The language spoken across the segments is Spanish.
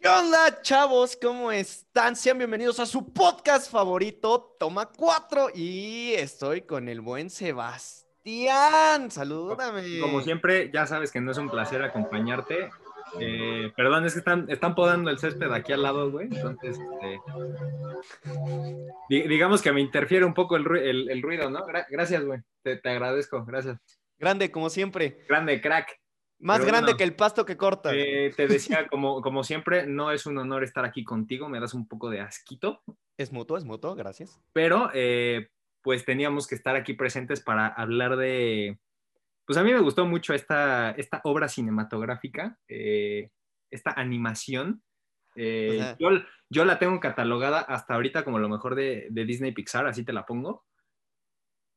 ¿Qué onda, chavos? ¿Cómo están? Sean bienvenidos a su podcast favorito, Toma 4. Y estoy con el buen Sebastián. Salúdame. Como siempre, ya sabes que no es un placer acompañarte. Eh, perdón, es que están, están podando el césped aquí al lado, güey. Entonces, este, di- digamos que me interfiere un poco el, ru- el- el ruido, ¿no? Gra- gracias, güey. Te, te agradezco, gracias. Grande, como siempre. Grande, crack. Más Pero grande bueno. que el pasto que corta. Eh, te decía, como, como siempre, no es un honor estar aquí contigo, me das un poco de asquito, Es mutuo, es mutuo, gracias. pero eh, pues teníamos que estar aquí presentes para hablar de... Pues a mí me gustó mucho esta, esta obra cinematográfica, eh, esta animación. Eh, Ajá. yo, yo la tengo catalogada hasta ahorita como lo mejor de, de Disney Pixar, así te la pongo.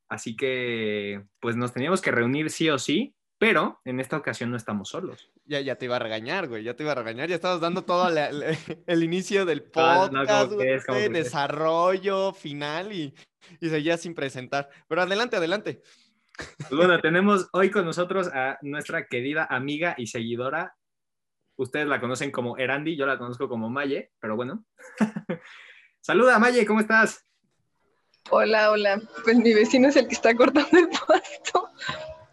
Así que, pues nos teníamos que reunir sí o sí, pero en esta ocasión no estamos solos. Ya, ya te iba a regañar, güey. Ya te iba a regañar. Ya estabas dando todo la- la- el inicio del Ah, no, podcast, desarrollo, final y, y seguías sin presentar. Pero adelante, adelante. Pues bueno, tenemos hoy con nosotros a nuestra querida amiga y seguidora. Ustedes la conocen como Erandi, yo la conozco como Maye, pero bueno. Saluda, Maye, ¿cómo estás? Hola, hola. Pues mi vecino es el que está cortando el pasto.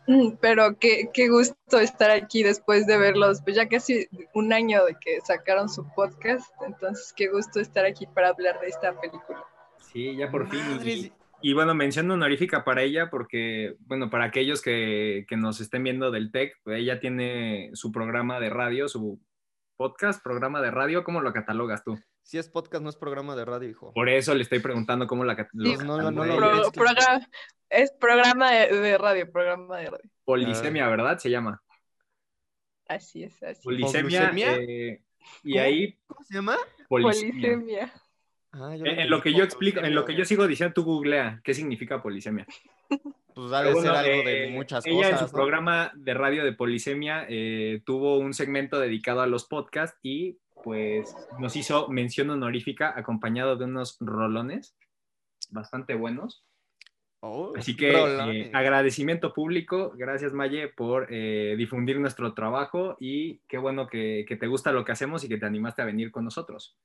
Mm, Pero qué, qué gusto estar aquí después de verlos, pues ya casi un año de que sacaron su podcast. Entonces, qué gusto estar aquí para hablar de esta película. Sí, ya por fin. Y, y bueno, mención honorífica para ella porque, bueno, para aquellos que, que nos estén viendo del TEC, pues ella tiene su programa de radio, su podcast, programa de radio, ¿cómo lo catalogas tú? Si es podcast, no es programa de radio, hijo. Por eso le estoy preguntando cómo la Sí, no, no, no vi. Pro- programa- es programa de, de radio, programa de radio. Polisemia, ¿verdad? Se llama. Así es, así. es. Polisemia. Eh, y ¿Cómo? ahí, ¿Cómo se llama? polisemia. Polisemia. Ah, En, lo en lo que yo explico, en lo que yo sigo diciendo, tú googlea qué significa polisemia. Pues ha de Pero ser bueno, algo eh, de muchas ella en cosas. su ¿no? programa de radio de polisemia eh, tuvo un segmento dedicado a los podcasts y pues nos hizo mención honorífica acompañado de unos rolones bastante buenos. Oh, Así que eh, agradecimiento público, gracias Maye por eh, difundir nuestro trabajo y qué bueno que, que te gusta lo que hacemos y que te animaste a venir con nosotros.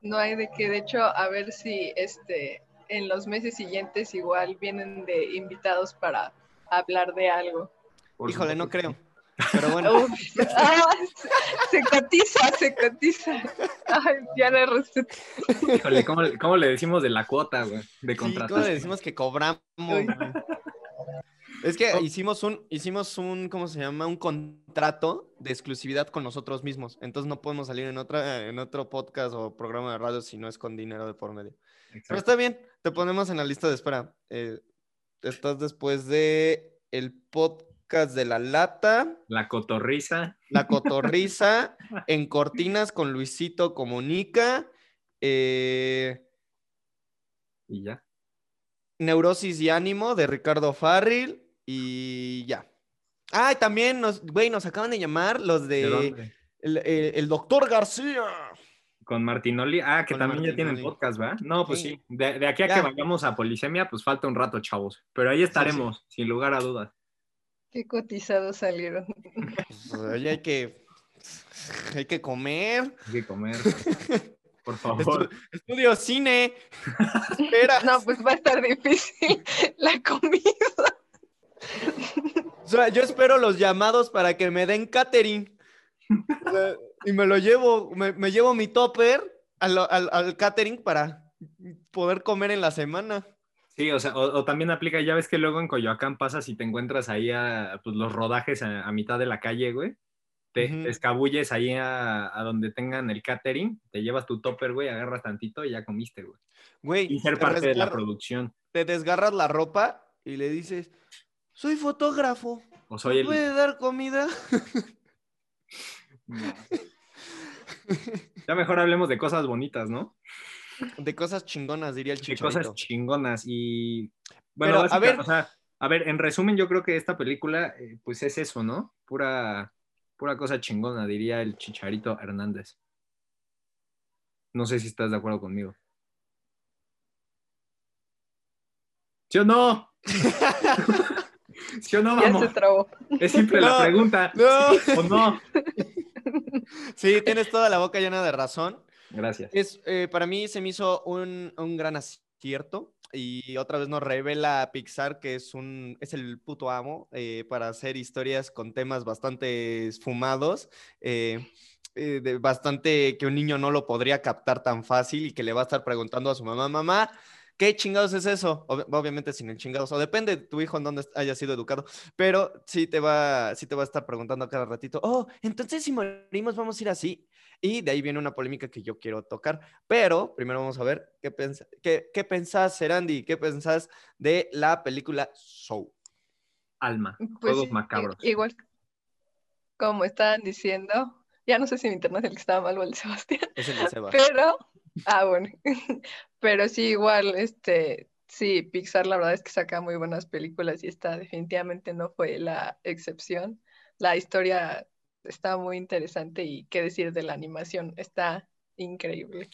No hay de qué, de hecho, a ver si este en los meses siguientes igual vienen de invitados para hablar de algo. Por Híjole, no creo. Pero bueno, ah, se, cotiza, se cotiza. Ay, ya le respeto. Híjole, ¿cómo, cómo le decimos de la cuota, güey? De sí, ¿cómo contratación. le decimos que cobramos? Güey? Es que Oh. hicimos un, hicimos un, ¿cómo se llama? Un contrato de exclusividad con nosotros mismos. Entonces no podemos salir en otra, en otro podcast o programa de radio si no es con dinero de por medio. Pero Exacto. está bien, te ponemos en la lista de espera. Eh, estás después de el podcast de la lata, La cotorriza. la cotorriza, en cortinas con Luisito Comunica, eh, Y ya. Neurosis y Ánimo de Ricardo Farril y ya. Ah, y también nos, güey, nos acaban de llamar los de, el, el- el doctor García. Con Martinoli. Ah, que Con también ya tienen podcast, ¿verdad? No, pues Sí. sí. De, de aquí a Ya. que vayamos a Polisemia, pues falta un rato, chavos. Pero ahí estaremos, sin lugar a dudas. Qué cotizados salieron. Pues, oye, hay que, hay que comer. Hay que comer. Por favor. Estu- estudio cine. Espera. No, pues va a estar difícil la comida. O sea, yo espero los llamados para que me den catering. O sea, y me lo llevo, me, me llevo mi topper al, al, al catering para poder comer en la semana. Sí, o sea, o, o también aplica, ya ves que luego en Coyoacán pasas y te encuentras ahí a pues, los rodajes a, a mitad de la calle, güey. Te, te escabulles ahí a, a donde tengan el catering, te llevas tu topper, güey, agarras tantito y ya comiste, güey. Güey, Y ser te parte de la producción. te desgarras la ropa y le dices, soy fotógrafo, O soy ¿me el... puede dar comida? No. Ya mejor hablemos de cosas bonitas, ¿no? De cosas chingonas, diría el de chicharito. cosas chingonas y bueno, Pero, a ver. o sea, a ver, en resumen yo creo que esta película eh, pues es eso, ¿no? Pura pura cosa chingona, diría el Chicharito Hernández. No sé si estás de acuerdo conmigo. ¿Sí o no? ¿Sí o no, Ya se vamos? trabó. Es simple la No. pregunta. No. ¿sí o no? Sí, tienes toda la boca llena de razón. Gracias. Es, eh, para mí se me hizo un, un gran acierto y otra vez nos revela Pixar que es, un, es el puto amo eh, para hacer historias con temas bastante fumados. eh, bastante que un niño no lo podría captar tan fácil y que le va a estar preguntando a su mamá, mamá, ¿qué chingados es eso? Ob- obviamente sin el chingados, o depende de tu hijo en dónde haya sido educado, pero sí te va, sí te va a estar preguntando a cada ratito, oh, entonces si morimos vamos a ir así. Y de ahí viene una polémica que yo quiero tocar, pero primero vamos a ver qué, pens qué, qué pensás, Serandi, qué pensás de la película Soul. Alma. Pues Juegos macabros. Igual, como estaban diciendo, ya no sé si mi internet es el que estaba mal o el de Sebastián, Es el de Seba. pero, ah, bueno, pero sí, igual, este, sí, Pixar la verdad es que saca muy buenas películas y esta definitivamente no fue la excepción. La historia está muy interesante y qué decir de la animación, está increíble.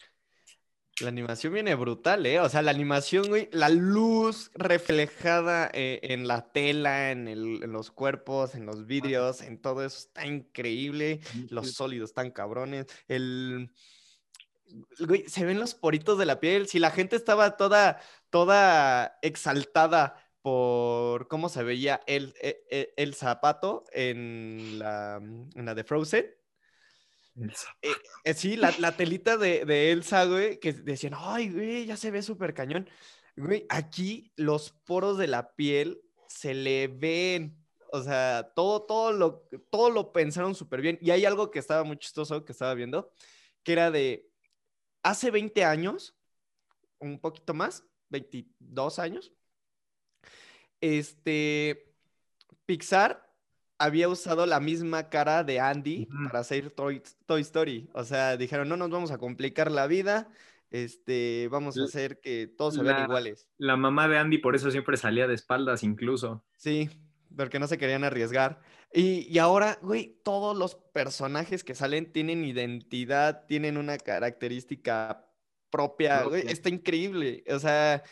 La animación viene brutal, ¿eh? O sea, la animación, güey, la luz reflejada eh, en la tela, en, el- en los cuerpos, en los vidrios, en todo eso está increíble. Los sólidos están cabrones. El... Güey, se ven los poritos de la piel. Si la gente estaba toda, toda exaltada por cómo se veía el, e- e- el, zapato en la, en la de Frozen. Eh, eh, sí, la, la telita de, de Elsa, güey, que decían, ay, güey, ya se ve súper cañón. Güey, aquí los poros de la piel se le ven. O sea, todo, todo lo, todo lo pensaron súper bien. Y hay algo que estaba muy chistoso que estaba viendo, que era de hace 20 años, un poquito más, 22 años, este, Pixar había usado la misma cara de Andy para hacer Toy, Toy Story. O sea, dijeron, no nos vamos a complicar la vida, este, vamos a hacer que todos se vean iguales. La mamá de Andy por eso siempre salía de espaldas incluso. Sí, porque no se querían arriesgar. Y, y ahora, güey, todos los personajes que salen tienen identidad, tienen una característica propia, güey, está increíble. O sea,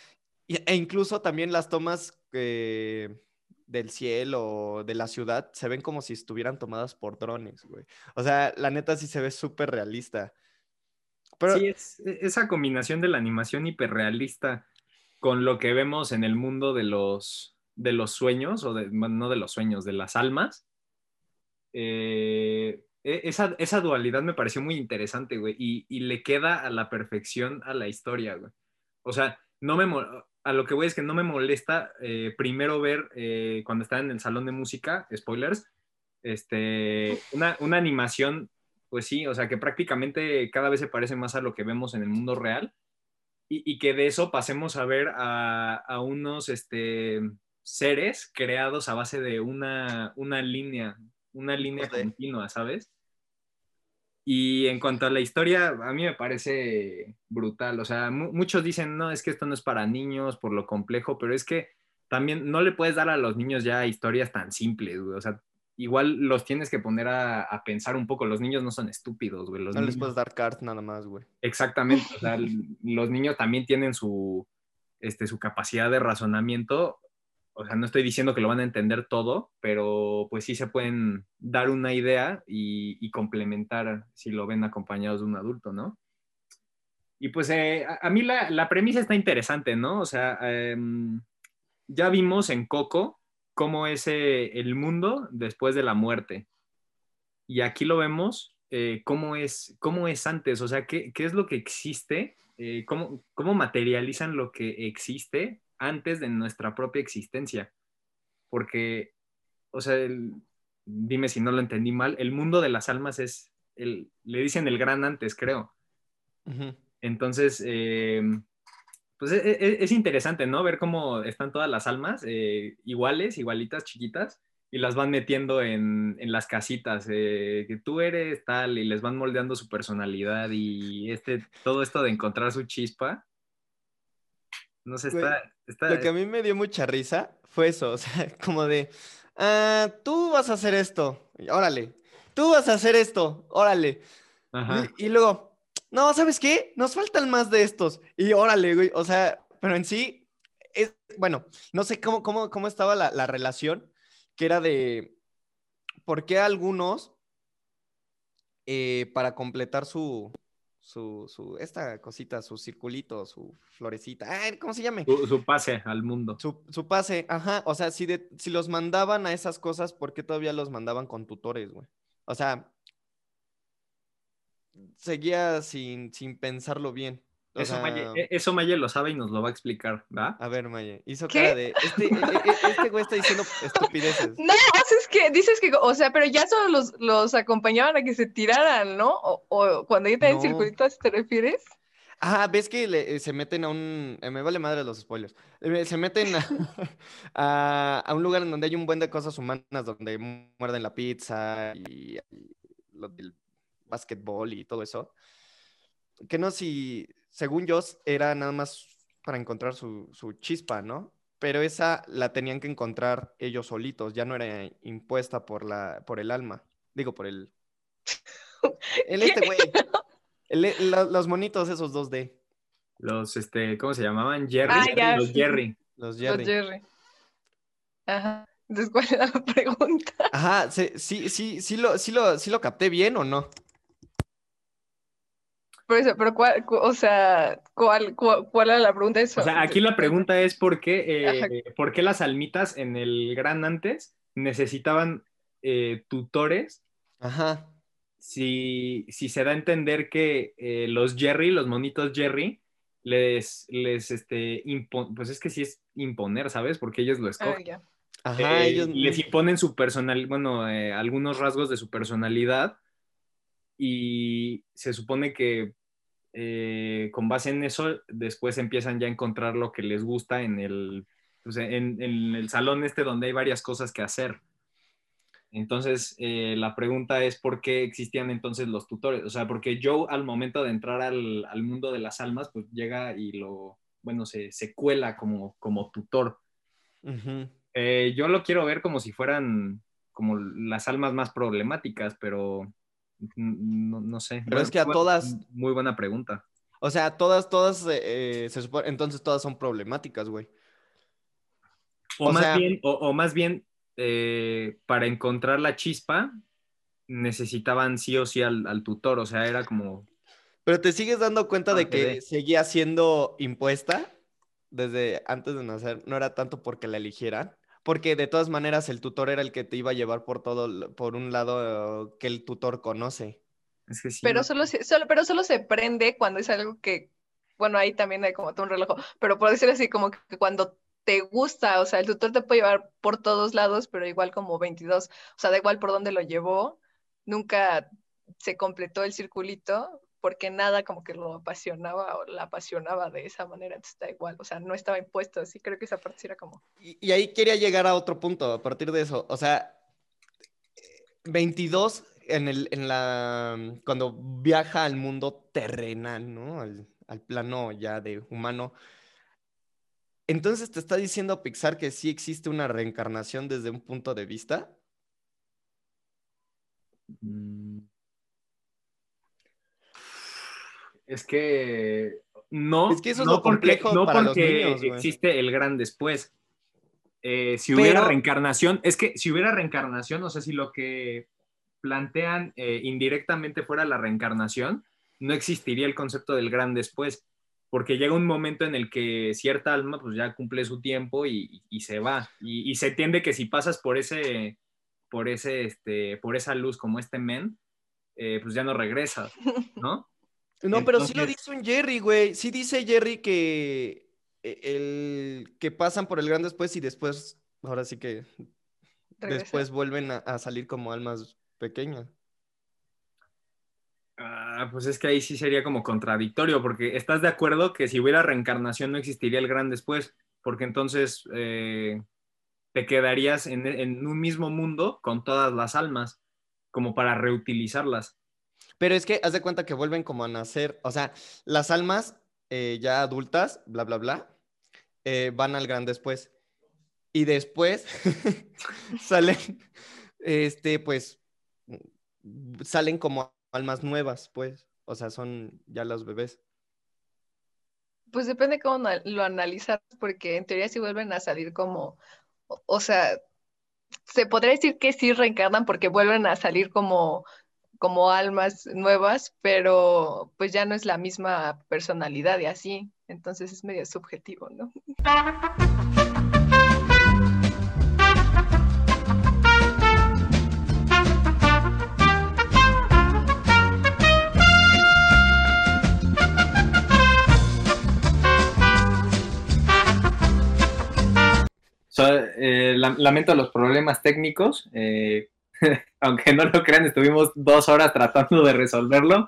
e incluso también las tomas eh, del cielo, de la ciudad, se ven como si estuvieran tomadas por drones, güey. O sea, la neta sí se ve súper realista. Pero, Sí, es e- esa combinación de la animación hiperrealista con lo que vemos en el mundo de los, de los sueños, o de, no de los sueños, de las almas. eh, e- esa, esa dualidad me pareció muy interesante, güey, y, y le queda a la perfección a la historia, güey. O sea, no me a lo que voy es que no me molesta eh, primero ver eh, cuando está en el salón de música, spoilers, este, una, una animación pues sí, o sea, que prácticamente cada vez se parece más a lo que vemos en el mundo real y, y que de eso pasemos a ver a, a unos este, seres creados a base de una, una línea, una línea Ok. continua, ¿sabes? Y en cuanto a la historia, a mí me parece brutal. O sea, mu- muchos dicen, no, es que esto no es para niños por lo complejo, pero es que también no le puedes dar a los niños ya historias tan simples, güey. O sea, igual los tienes que poner a, a pensar un poco. Los niños no son estúpidos, güey. Los no les puedes dar cards nada más, güey. Exactamente. O sea, los niños también tienen su, este, su capacidad de razonamiento. O sea, no estoy diciendo que lo van a entender todo, pero pues sí se pueden dar una idea y, complementar si lo ven acompañados de un adulto, ¿no? Y pues eh, a, mí la, premisa está interesante, ¿no? O sea, em, ya vimos en Coco cómo es eh, el mundo después de la muerte. Y aquí lo vemos eh, cómo, es, cómo es antes, o sea, qué, qué es lo que existe, cómo, cómo materializan lo que existe antes de nuestra propia existencia. Porque, o sea, el- dime si no lo entendí mal, el mundo de las almas es, el, le dicen el gran antes, creo. Entonces, eh, pues es, es- es interesante, ¿no? Ver cómo están todas las almas eh, iguales, igualitas, chiquitas, y las van metiendo en, en las casitas, eh, que tú eres tal, y les van moldeando su personalidad y este, todo esto de encontrar su chispa. No sé, está... está Lo que a mí me dio mucha risa fue eso, o sea, como de, ah, tú vas a hacer esto, órale, tú vas a hacer esto, órale. ajá. Y, y luego, no, ¿sabes qué? Nos faltan más de estos. Y órale, güey, o sea, pero en sí, es, bueno, no sé cómo, cómo, cómo estaba la, la relación, que era de, ¿por qué algunos eh, para completar su, su, su, esta cosita, su circulito, su florecita, ay, ¿cómo se llama? Su, su pase al mundo. Su, su pase, ajá, o sea, si, de- si los mandaban a esas cosas, ¿por qué todavía los mandaban con tutores, güey? O sea, seguía sin, sin pensarlo bien. O Eso, sea, Maye, eso Maye lo sabe y nos lo va a explicar, ¿va? a ver, Maye, hizo ¿Qué? cara de, este, e- e- este güey está diciendo estupideces. No, o sea, es que dices que, o sea, pero ya solo los, los acompañaban a que se tiraran, ¿no? O, o cuando ya te No. circulitos, ¿te refieres? Ah, ves que le- eh, se meten a un. eh, me vale madre los spoilers. Eh, Se meten a, a- a un lugar en donde hay un buen de cosas humanas, donde muerden la pizza y, y lo del básquetbol y todo eso. Que no, si, según yo, era nada más para encontrar su, su chispa, ¿no? Pero esa la tenían que encontrar ellos solitos, ya no era impuesta por la, por el alma. Digo, por el. El este güey. El- lo- los monitos esos 2D. Los, este, ¿cómo se llamaban? Jerry. Ah, los sí. Jerry. Los Los Jerry. Ajá. Entonces, ¿cuál era la pregunta? Ajá, se- sí, sí, sí lo, sí lo, sí lo capté bien o no. Por eso, pero ¿cuál, cu- o sea, ¿cuál, cuál, cuál era la pregunta? Eso, O sea, aquí la pregunta es por qué, eh, por qué las almitas en el gran antes necesitaban eh, tutores Ajá. si, si se da a entender que eh, los Jerry, los monitos Jerry, les, les este, pues es que sí es imponer, ¿sabes? Porque ellos lo Ah, escogen. ya. Ajá, Eh, ellos. les imponen su personal, bueno, eh, algunos rasgos de su personalidad y se supone que eh, con base en eso después empiezan ya a encontrar lo que les gusta en el, pues, en, en el salón este donde hay varias cosas que hacer. Entonces, eh, la pregunta es por qué existían entonces los tutores. O sea, porque Joe al momento de entrar al, al mundo de las almas, pues llega y lo, bueno, se, se cuela como, como tutor. Eh, yo lo quiero ver como si fueran como las almas más problemáticas, pero no, no sé. Pero es que a todas- Muy buena pregunta. O sea, todas, todas, eh, eh, se supone, entonces todas son problemáticas, güey. O, O más, sea- bien, o, o más bien, eh, para encontrar la chispa, necesitaban sí o sí al, al tutor. O sea, era como. Pero te sigues dando cuenta de que de. seguía siendo impuesta desde antes de nacer. No era tanto porque la eligieran, porque de todas maneras el tutor era el que te iba a llevar por todo, por un lado eh, que el tutor conoce. Es que sí. Pero ¿no? solo, se- solo, pero solo se prende cuando es algo que, bueno, ahí también hay como todo un reloj, pero por decirlo así, como que cuando te gusta, o sea, el tutor te puede llevar por todos lados, pero igual como 22, o sea, da igual por dónde lo llevó, nunca se completó el circulito porque nada como que lo apasionaba o la apasionaba de esa manera, entonces da igual, o sea, no estaba impuesto, así creo que esa parte sí era como, Y, y ahí quería llegar a otro punto a partir de eso. O sea, 22 en el, en la, cuando viaja al mundo terrenal, ¿no? Al, al plano ya de humano. Entonces te está diciendo Pixar que sí existe una reencarnación desde un punto de vista. Mm. Es que no. Es que eso es no lo complejo no para los porque niños, güey. existe el gran después. Eh, si hubiera Pero- reencarnación, es que si hubiera reencarnación, o sea, si lo que plantean eh, indirectamente fuera la reencarnación, no existiría el concepto del gran después, porque llega un momento en el que cierta alma pues ya cumple su tiempo y, y se va, y, y se entiende que si pasas por ese, por ese, este, por esa luz como este men, eh, pues ya no regresas, ¿no? No, pero sí lo dice un Jerry, güey. Sí dice Jerry que eh, el que pasan por el gran después y después, ahora sí que regresa. después vuelven a, a salir como almas pequeñas. Ah, pues es que ahí sí sería como contradictorio, porque estás de acuerdo que si hubiera reencarnación no existiría el gran después, porque entonces eh, te quedarías en, en un mismo mundo con todas las almas, como para reutilizarlas. Pero es que haz de cuenta que vuelven como a nacer, o sea, las almas eh, ya adultas, bla, bla, bla, eh, van al gran después. Y después salen, este, pues, salen como almas nuevas, pues. O sea, son ya los bebés. Pues depende cómo lo analizas, porque en teoría sí vuelven a salir como, o sea, se podría decir que sí reencarnan porque vuelven a salir como como almas nuevas, pero pues ya no es la misma personalidad y así, entonces es medio subjetivo, ¿no? Eh, lamento los problemas técnicos. Eh, aunque no lo crean, estuvimos dos horas tratando de resolverlo.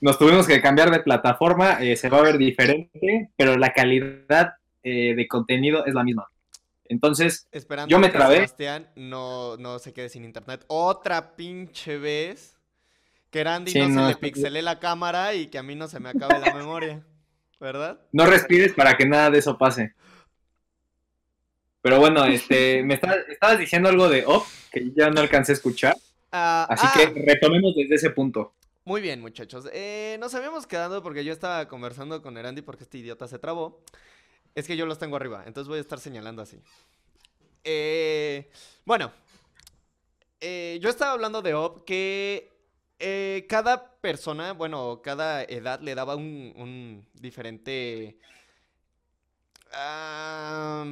Nos tuvimos que cambiar de plataforma, eh, se va a ver diferente, pero la calidad de contenido es la misma. Entonces, yo me trabé. Sebastián no, no se quede sin internet. Otra pinche vez que Randy no, se le pixelé la cámara y que a mí no se me acabe la memoria. ¿Verdad? No respires para que nada de eso pase. Pero bueno, este, me estabas diciendo algo de Op, que ya no alcancé a escuchar. Ah, así que ah. retomemos desde ese punto. Muy bien, muchachos. Eh, nos habíamos quedado porque yo estaba conversando con Erandi porque este idiota se trabó. Es que yo los tengo arriba, entonces voy a estar señalando así. Eh, bueno, eh, yo estaba hablando de Op que cada persona, bueno, cada edad le daba un, un diferente... Ah,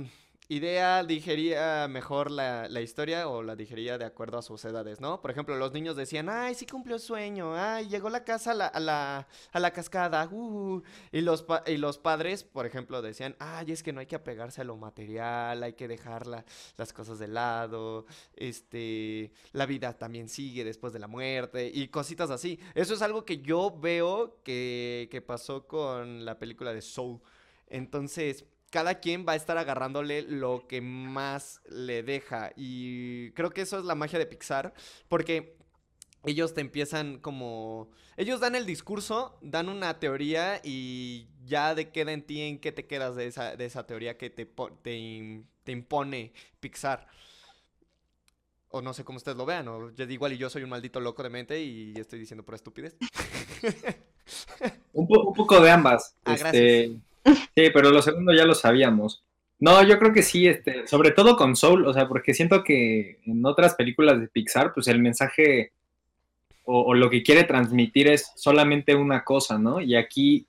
idea digería mejor la, historia o la digería de acuerdo a sus edades, ¿no? Por ejemplo, los niños decían, ay, sí cumplió sueño, ay, llegó la casa a la, a la, a la cascada, uh, y, los y los padres, por ejemplo, decían, ay, es que no hay que apegarse a lo material, hay que dejar las cosas de lado, este, la vida también sigue después de la muerte, y cositas así. Eso es algo que yo veo que, que pasó con la película de Soul. Entonces, cada quien va a estar agarrándole lo que más le deja. Y creo que eso es la magia de Pixar, porque ellos te empiezan como... Ellos dan el discurso, dan una teoría y ya de queda en ti en qué te quedas de esa, de esa teoría que te, te, te impone Pixar. O no sé cómo ustedes lo vean, o igual y yo soy un maldito loco de mente y estoy diciendo por estupidez. un, poco de ambas. Ah, este, Sí, pero lo segundo ya lo sabíamos. No, yo creo que sí, este, sobre todo con Soul, o sea, porque siento que en otras películas de Pixar, pues el mensaje o, lo que quiere transmitir es solamente una cosa, ¿no? Y aquí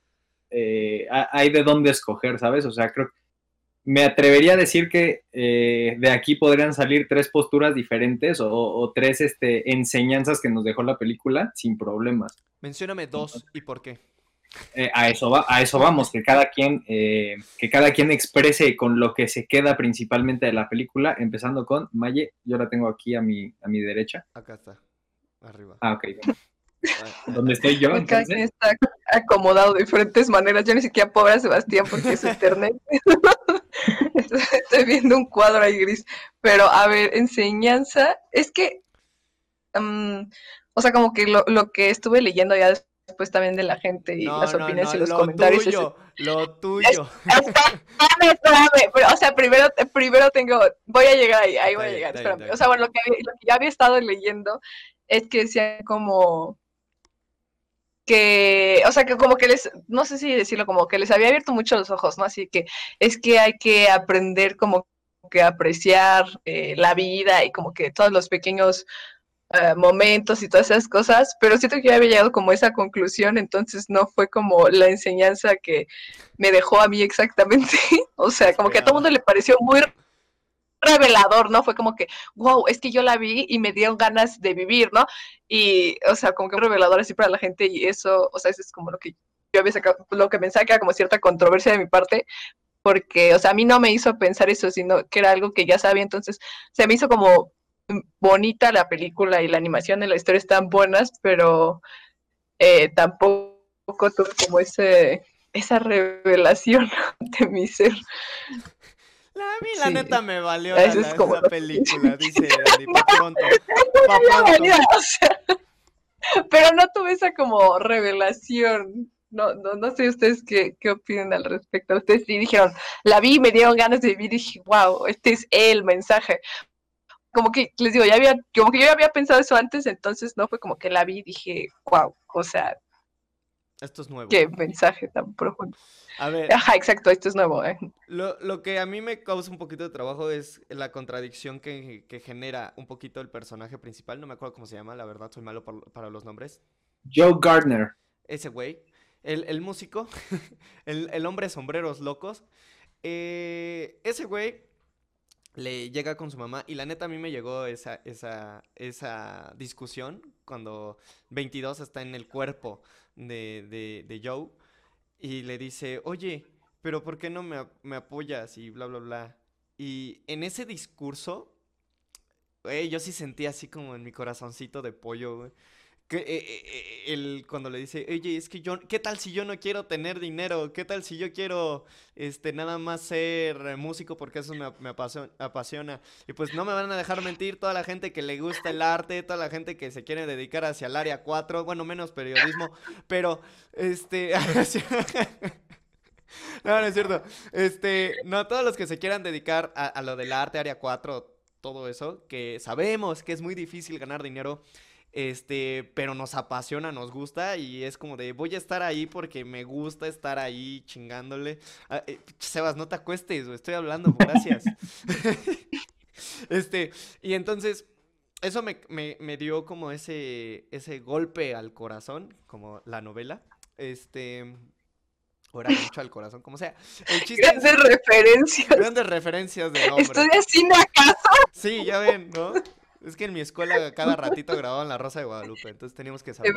eh, hay de dónde escoger, ¿sabes? O sea, creo me atrevería a decir que eh, de aquí podrían salir tres posturas diferentes o, tres este, enseñanzas que nos dejó la película sin problemas. Mencióname dos y por qué. Eh, a, eso va, a eso vamos, que cada, quien, eh, que cada quien exprese con lo que se queda principalmente de la película, empezando con Maye, yo la tengo aquí a mi, a mi derecha. Acá está, arriba. Ah, ok. ¿Dónde estoy yo? Cada quien está acomodado de diferentes maneras. Yo ni siquiera pobre a Sebastián porque es internet. Estoy viendo un cuadro ahí gris. Pero, a ver, enseñanza. Es que, mm, o sea, como que lo, lo que estuve leyendo ya después después también de la gente y las opiniones y los lo comentarios. Tuyo, Lo tuyo, Pero, o sea, primero, primero tengo, voy a llegar ahí, ahí voy a llegar, espérame. O sea, bueno, lo que, lo que ya había estado leyendo es que decían como que, o sea, que como que les, no sé si decirlo, como que les había abierto mucho los ojos, ¿no? Así que es que hay que aprender como que apreciar eh, la vida y como que todos los pequeños eh, momentos y todas esas cosas, pero siento que ya había llegado como esa conclusión, entonces no fue como la enseñanza que me dejó a mí exactamente, o sea, como que a todo mundo le pareció muy revelador, ¿no? Fue como que, wow, es que yo la vi y me dieron ganas de vivir, ¿no? Y, o sea, como que revelador así para la gente y eso, o sea, eso es como lo que yo había sacado, lo que pensaba que era como cierta controversia de mi parte, porque, o sea, a mí no me hizo pensar eso, sino que era algo que ya sabía, entonces se me hizo como bonita la película y la animación de la historia están buenas, pero eh, tampoco tuve como ese, esa revelación de mi ser. La, a mí la neta me valió la, es como película, dice pronto. pero no tuve esa como revelación. No, no, no sé ustedes qué, qué opinan al respecto. Ustedes sí dijeron, la vi, me dieron ganas de vivir y dije, wow, este es el mensaje como que les digo, ya había, como que yo ya había pensado eso antes, entonces no fue como que la vi y dije, wow, o sea, Esto es nuevo. Qué mensaje tan profundo. A ver, Ajá, exacto, esto es nuevo. ¿eh? lo, lo que a mí me causa un poquito de trabajo es la contradicción que, que genera un poquito el personaje principal. No me acuerdo cómo se llama, la verdad, soy malo por- para los nombres. Joe Gardner. ese güey, el, el músico, el, el hombre de sombreros locos, eh, ese güey le llega con su mamá y la neta a mí me llegó esa, esa, esa discusión cuando 22 está en el cuerpo de, de, de Joe y le dice, oye, pero ¿por qué no me, me apoyas? Y bla, bla, bla. Y en ese discurso, yo sí sentí así como en mi corazoncito de pollo. Que, eh, eh, eh, el, cuando le dice, oye, es que yo, ¿qué tal si yo no quiero tener dinero? ¿Qué tal si yo quiero, este, nada más ser eh, músico porque eso me, me apasiona? Y pues no me van a dejar mentir toda la gente que le gusta el arte, toda la gente que se quiere dedicar hacia el área 4, bueno, menos periodismo, pero, este, hacia- no, no es cierto, este, no, todos los que se quieran dedicar a, a lo del arte, área 4, todo eso, que sabemos que es muy difícil ganar dinero, este, pero nos apasiona, nos gusta y es como de voy a estar ahí porque me gusta estar ahí chingándole. Ah, eh, Sebas, no te acuestes, estoy hablando, gracias. Este, y entonces, eso me, me- me dio como ese, ese golpe al corazón, como la novela. Este, era mucho al corazón, como sea. El chiste es Grandes referencias. grandes referencias del hombre. ¿Estudias cine acaso? Sí, ya ven, ¿no? Es que en mi escuela cada ratito grababan La Rosa de Guadalupe, entonces teníamos que saber.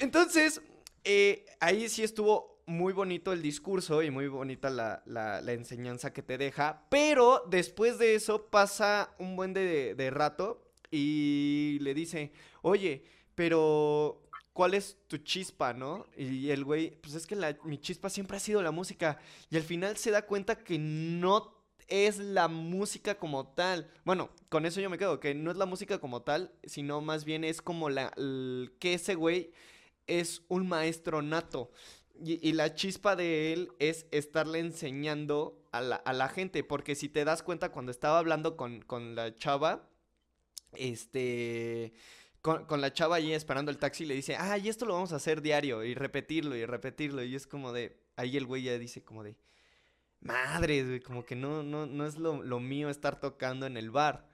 Entonces, eh, ahí sí estuvo muy bonito el discurso y muy bonita la, la- la enseñanza que te deja, pero después de eso pasa un buen de, de rato y le dice, oye, pero ¿cuál es tu chispa, no? Y el güey, pues es que la- mi chispa siempre ha sido la música y al final se da cuenta que no es la música como tal. Bueno, con eso yo me quedo, que no es la música como tal, sino más bien es como la, que ese güey es un maestro nato. Y, y la chispa de él es estarle enseñando a la, a la gente, porque si te das cuenta cuando estaba hablando con, con la chava, este, con, con la chava ahí esperando el taxi, le dice, ah, y esto lo vamos a hacer diario, y repetirlo, y repetirlo, y es como de, ahí el güey ya dice como de, madres, güey, como que no, no, no es lo, lo mío estar tocando en el bar.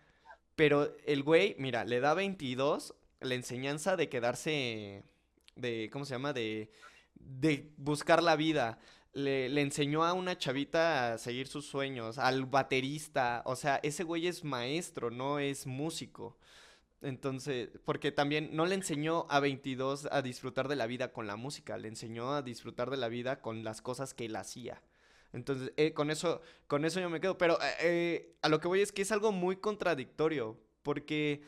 Pero el güey, mira, le da 22 la enseñanza de quedarse, de, ¿cómo se llama? De, de buscar la vida. Le, le enseñó a una chavita a seguir sus sueños, al baterista. O sea, ese güey es maestro, no es músico. Entonces, porque también no le enseñó a 22 a disfrutar de la vida con la música, le enseñó a disfrutar de la vida con las cosas que él hacía. Entonces, eh, con eso, con eso yo me quedo. Pero eh, a lo que voy es que es algo muy contradictorio, porque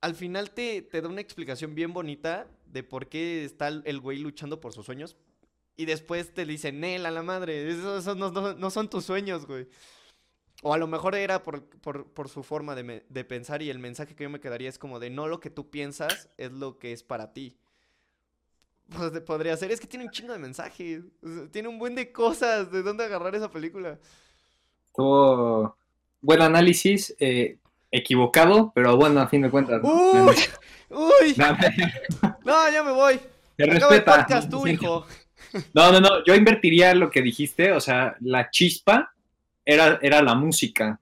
al final te, te da una explicación bien bonita de por qué está el, güey luchando por sus sueños. Y después te dicen, Nel, a la madre, esos, no, son tus sueños, güey. O a lo mejor era por, por- su forma de, de pensar y el mensaje que yo me quedaría es como de no lo que tú piensas es lo que es para ti. Pues podría ser, es que tiene un chingo de mensajes, o sea, tiene un buen de cosas, ¿de dónde agarrar esa película? Tuvo buen análisis, eh, equivocado, pero bueno, a fin de cuentas. ¿no? ¡Uy! ¡Uy! No, No, ya me voy. Te Acaba el respeta. podcast tú, hijo. No, no, no, yo invertiría lo que dijiste, o sea, la chispa era, era la música,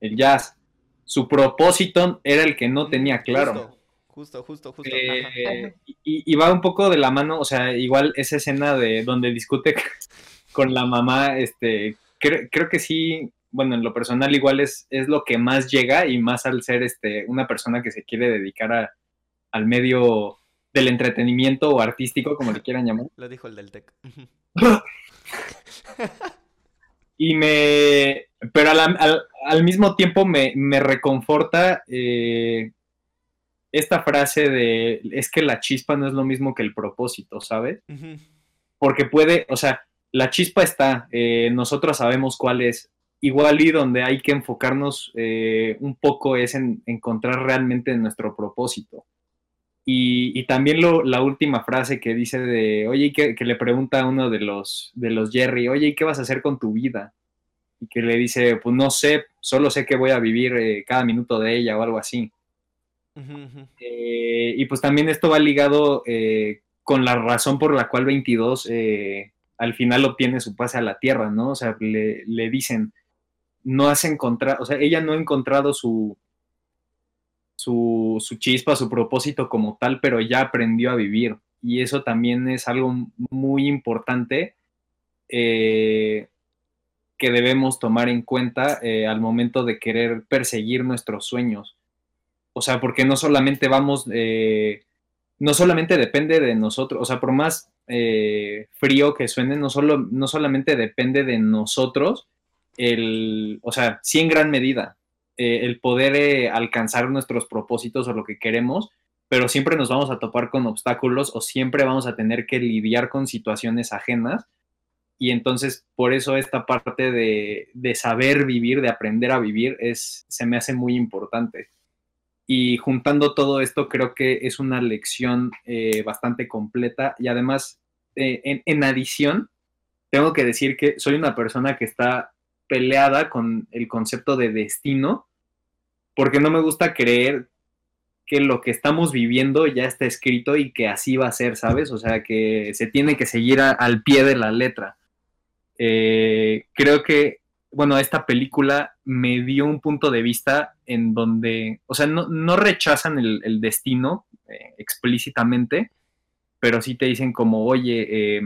el jazz. Su propósito era el que no tenía claro. Justo, justo, justo. Eh, y, y va un poco de la mano, o sea, igual esa escena de donde discute con la mamá, este, creo, creo que sí, bueno, en lo personal igual es, es lo que más llega y más al ser este, una persona que se quiere dedicar a- al medio del entretenimiento o artístico, como le quieran llamar. Lo dijo el del TEC. Y me. Pero al, al- al mismo tiempo me, me reconforta eh, esta frase de. Es que la chispa no es lo mismo que el propósito, ¿sabes? Porque puede. O sea, la chispa está. eh, nosotros sabemos cuál es. Igual y donde hay que enfocarnos eh, un poco es en encontrar realmente nuestro propósito. Y, y también lo- la última frase que dice de, oye, que le pregunta a uno de los, de los Jerry, oye, ¿y qué vas a hacer con tu vida? Y que le dice, pues no sé, solo sé que voy a vivir eh, cada minuto de ella o algo así. Eh, y pues también esto va ligado eh, con la razón por la cual 22 eh, al final obtiene su pase a la tierra, ¿no? O sea, le, le dicen, no has encontrado, o sea, ella no ha encontrado su, su, su, chispa, su propósito como tal, pero ya aprendió a vivir. Y eso también es algo muy importante que debemos tomar en cuenta al momento de querer perseguir nuestros sueños. O sea, porque no solamente vamos, no solamente depende de nosotros, o sea, por más eh, frío que suene, no, solo, no solamente depende de nosotros, el, o sea, sí en gran medida, eh, el poder eh, alcanzar nuestros propósitos o lo que queremos, pero siempre nos vamos a topar con obstáculos o siempre vamos a tener que lidiar con situaciones ajenas y entonces, por eso esta parte de, de, saber vivir, de aprender a vivir, es, se me hace muy importante. Y juntando todo esto, creo que es una lección eh, bastante completa. Y además, eh, en, en adición, tengo que decir que soy una persona que está peleada con el concepto de destino, porque no me gusta creer que lo que estamos viviendo ya está escrito y que así va a ser, ¿sabes? O sea, que se tiene que seguir al pie de la letra. Eh, creo que, bueno, esta película me dio un punto de vista en donde, o sea, no, no rechazan el, el destino eh, explícitamente, pero sí te dicen como, oye, eh,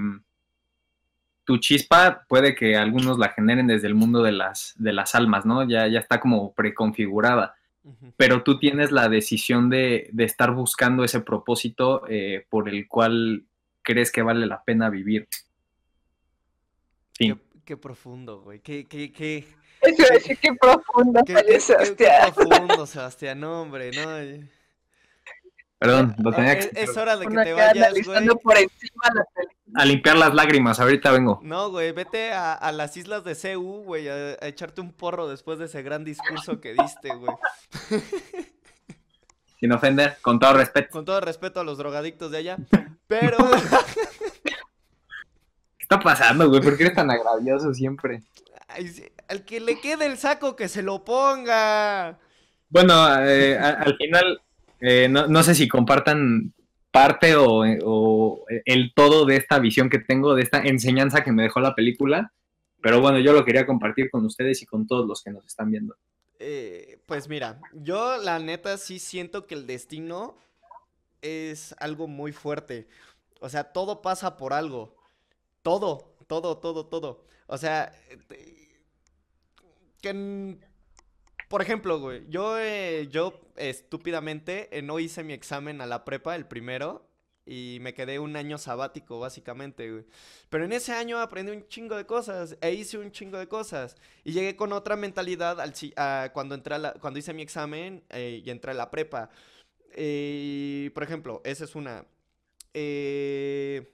tu chispa puede que algunos la generen desde el mundo de las, de las almas, ¿no? Ya, ya está como preconfigurada, uh -huh. pero tú tienes la decisión de, de estar buscando ese propósito eh, por el cual crees que vale la pena vivir. Sí. Qué, profundo, güey. Qué, qué, qué. Eso es qué profundo, qué, qué, Sebastián. Qué profundo, Sebastián, no, hombre, no. Perdón, lo tenía que... Es hora de que te vayas, güey. Por encima la a limpiar las lágrimas, ahorita vengo. No, güey, vete a, a, las islas de CU, güey, a, a, echarte un porro después de ese gran discurso que diste, güey. Sin ofender, con todo respeto. Con todo respeto a los drogadictos de allá, pero... ¿Qué está pasando, güey? ¿Por qué eres tan agravioso siempre? Ay, al que le quede el saco, que se lo ponga. Bueno, eh, a, al final, eh, no, no, sé si compartan parte o, o, el todo de esta visión que tengo, de esta enseñanza que me dejó la película, pero bueno, yo lo quería compartir con ustedes y con todos los que nos están viendo. Eh, pues mira, yo la neta sí siento que el destino es algo muy fuerte. O sea, todo pasa por algo. Todo, todo, todo, todo. O sea, que por ejemplo, güey, yo, eh, yo estúpidamente eh, no hice mi examen a la prepa, el primero, y me quedé un año sabático, básicamente, güey. Pero en ese año aprendí un chingo de cosas, e hice un chingo de cosas. Y llegué con otra mentalidad al, a, cuando, entré la, cuando hice mi examen eh, y entré a la prepa. Eh, por ejemplo, esa es una. Eh,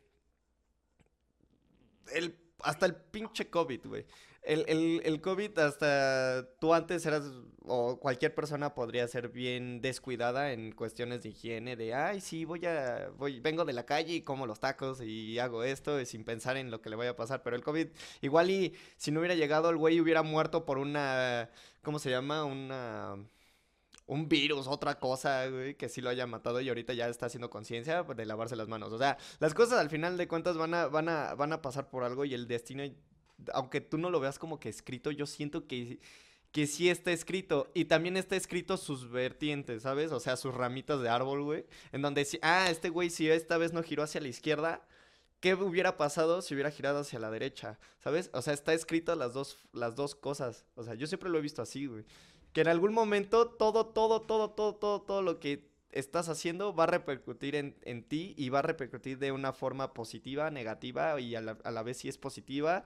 el, hasta el pinche COVID, güey. El, el, el, COVID, hasta tú antes eras, o cualquier persona podría ser bien descuidada en cuestiones de higiene, de, ay, sí, voy a, voy, vengo de la calle y como los tacos y hago esto sin pensar en lo que le vaya a pasar. Pero el COVID, igual y si no hubiera llegado, el güey hubiera muerto por una, ¿cómo se llama? Una un virus, otra cosa, güey, que sí lo haya matado y ahorita ya está haciendo conciencia de lavarse las manos. O sea, las cosas al final de cuentas van a, van a, van a pasar por algo y el destino, aunque tú no lo veas como que escrito, yo siento que, que sí está escrito. Y también está escrito sus vertientes, ¿sabes? O sea, sus ramitas de árbol, güey. En donde, si, ah, este güey, si esta vez no giró hacia la izquierda, ¿qué hubiera pasado si hubiera girado hacia la derecha? ¿Sabes? O sea, está escrito las dos, las dos cosas. O sea, yo siempre lo he visto así, güey que en algún momento todo, todo, todo, todo, todo, todo lo que estás haciendo va a repercutir en, en ti y va a repercutir de una forma positiva, negativa y a la, a la, vez si es positiva,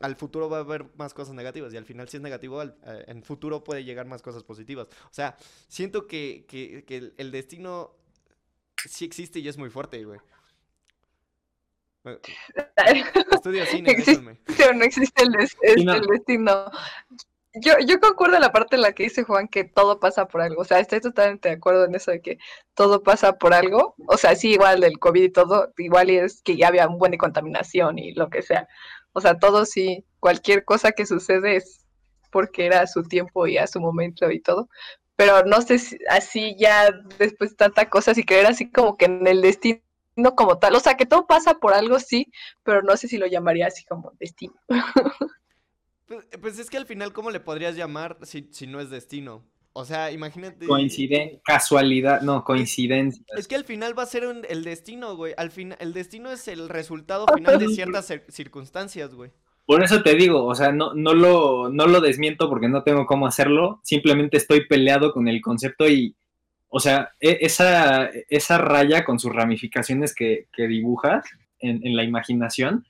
al futuro va a haber más cosas negativas y al final si es negativo, al, eh, en futuro puede llegar más cosas positivas. O sea, siento que, que, que el, el, destino sí existe y es muy fuerte, güey. Estudio cine, existe o no existe el, des sí, no. el destino yo, yo concuerdo en la parte en la que dice Juan que todo pasa por algo. O sea, estoy totalmente de acuerdo en eso de que todo pasa por algo. O sea, sí, igual del COVID y todo, igual es que ya había un buen de contaminación y lo que sea. O sea, todo sí, cualquier cosa que sucede es porque era a su tiempo y a su momento y todo. pero no sé si así ya después de tanta cosa, si creer así como que en el destino como tal, o sea, que todo pasa por algo, sí, pero no sé si lo llamaría así como destino. Pues, pues es que al final, ¿cómo le podrías llamar si, si no es destino? O sea, imagínate. Coincidencia, casualidad, no, coincidencia. Es que al final va a ser un- el destino, güey. Al final, el destino es el resultado final de ciertas cir- circunstancias, güey. Por eso te digo, o sea, no, no, lo, no lo desmiento porque no tengo cómo hacerlo, simplemente estoy peleado con el concepto y, o sea, e- esa, esa raya con sus ramificaciones que, que dibujas en, en la imaginación,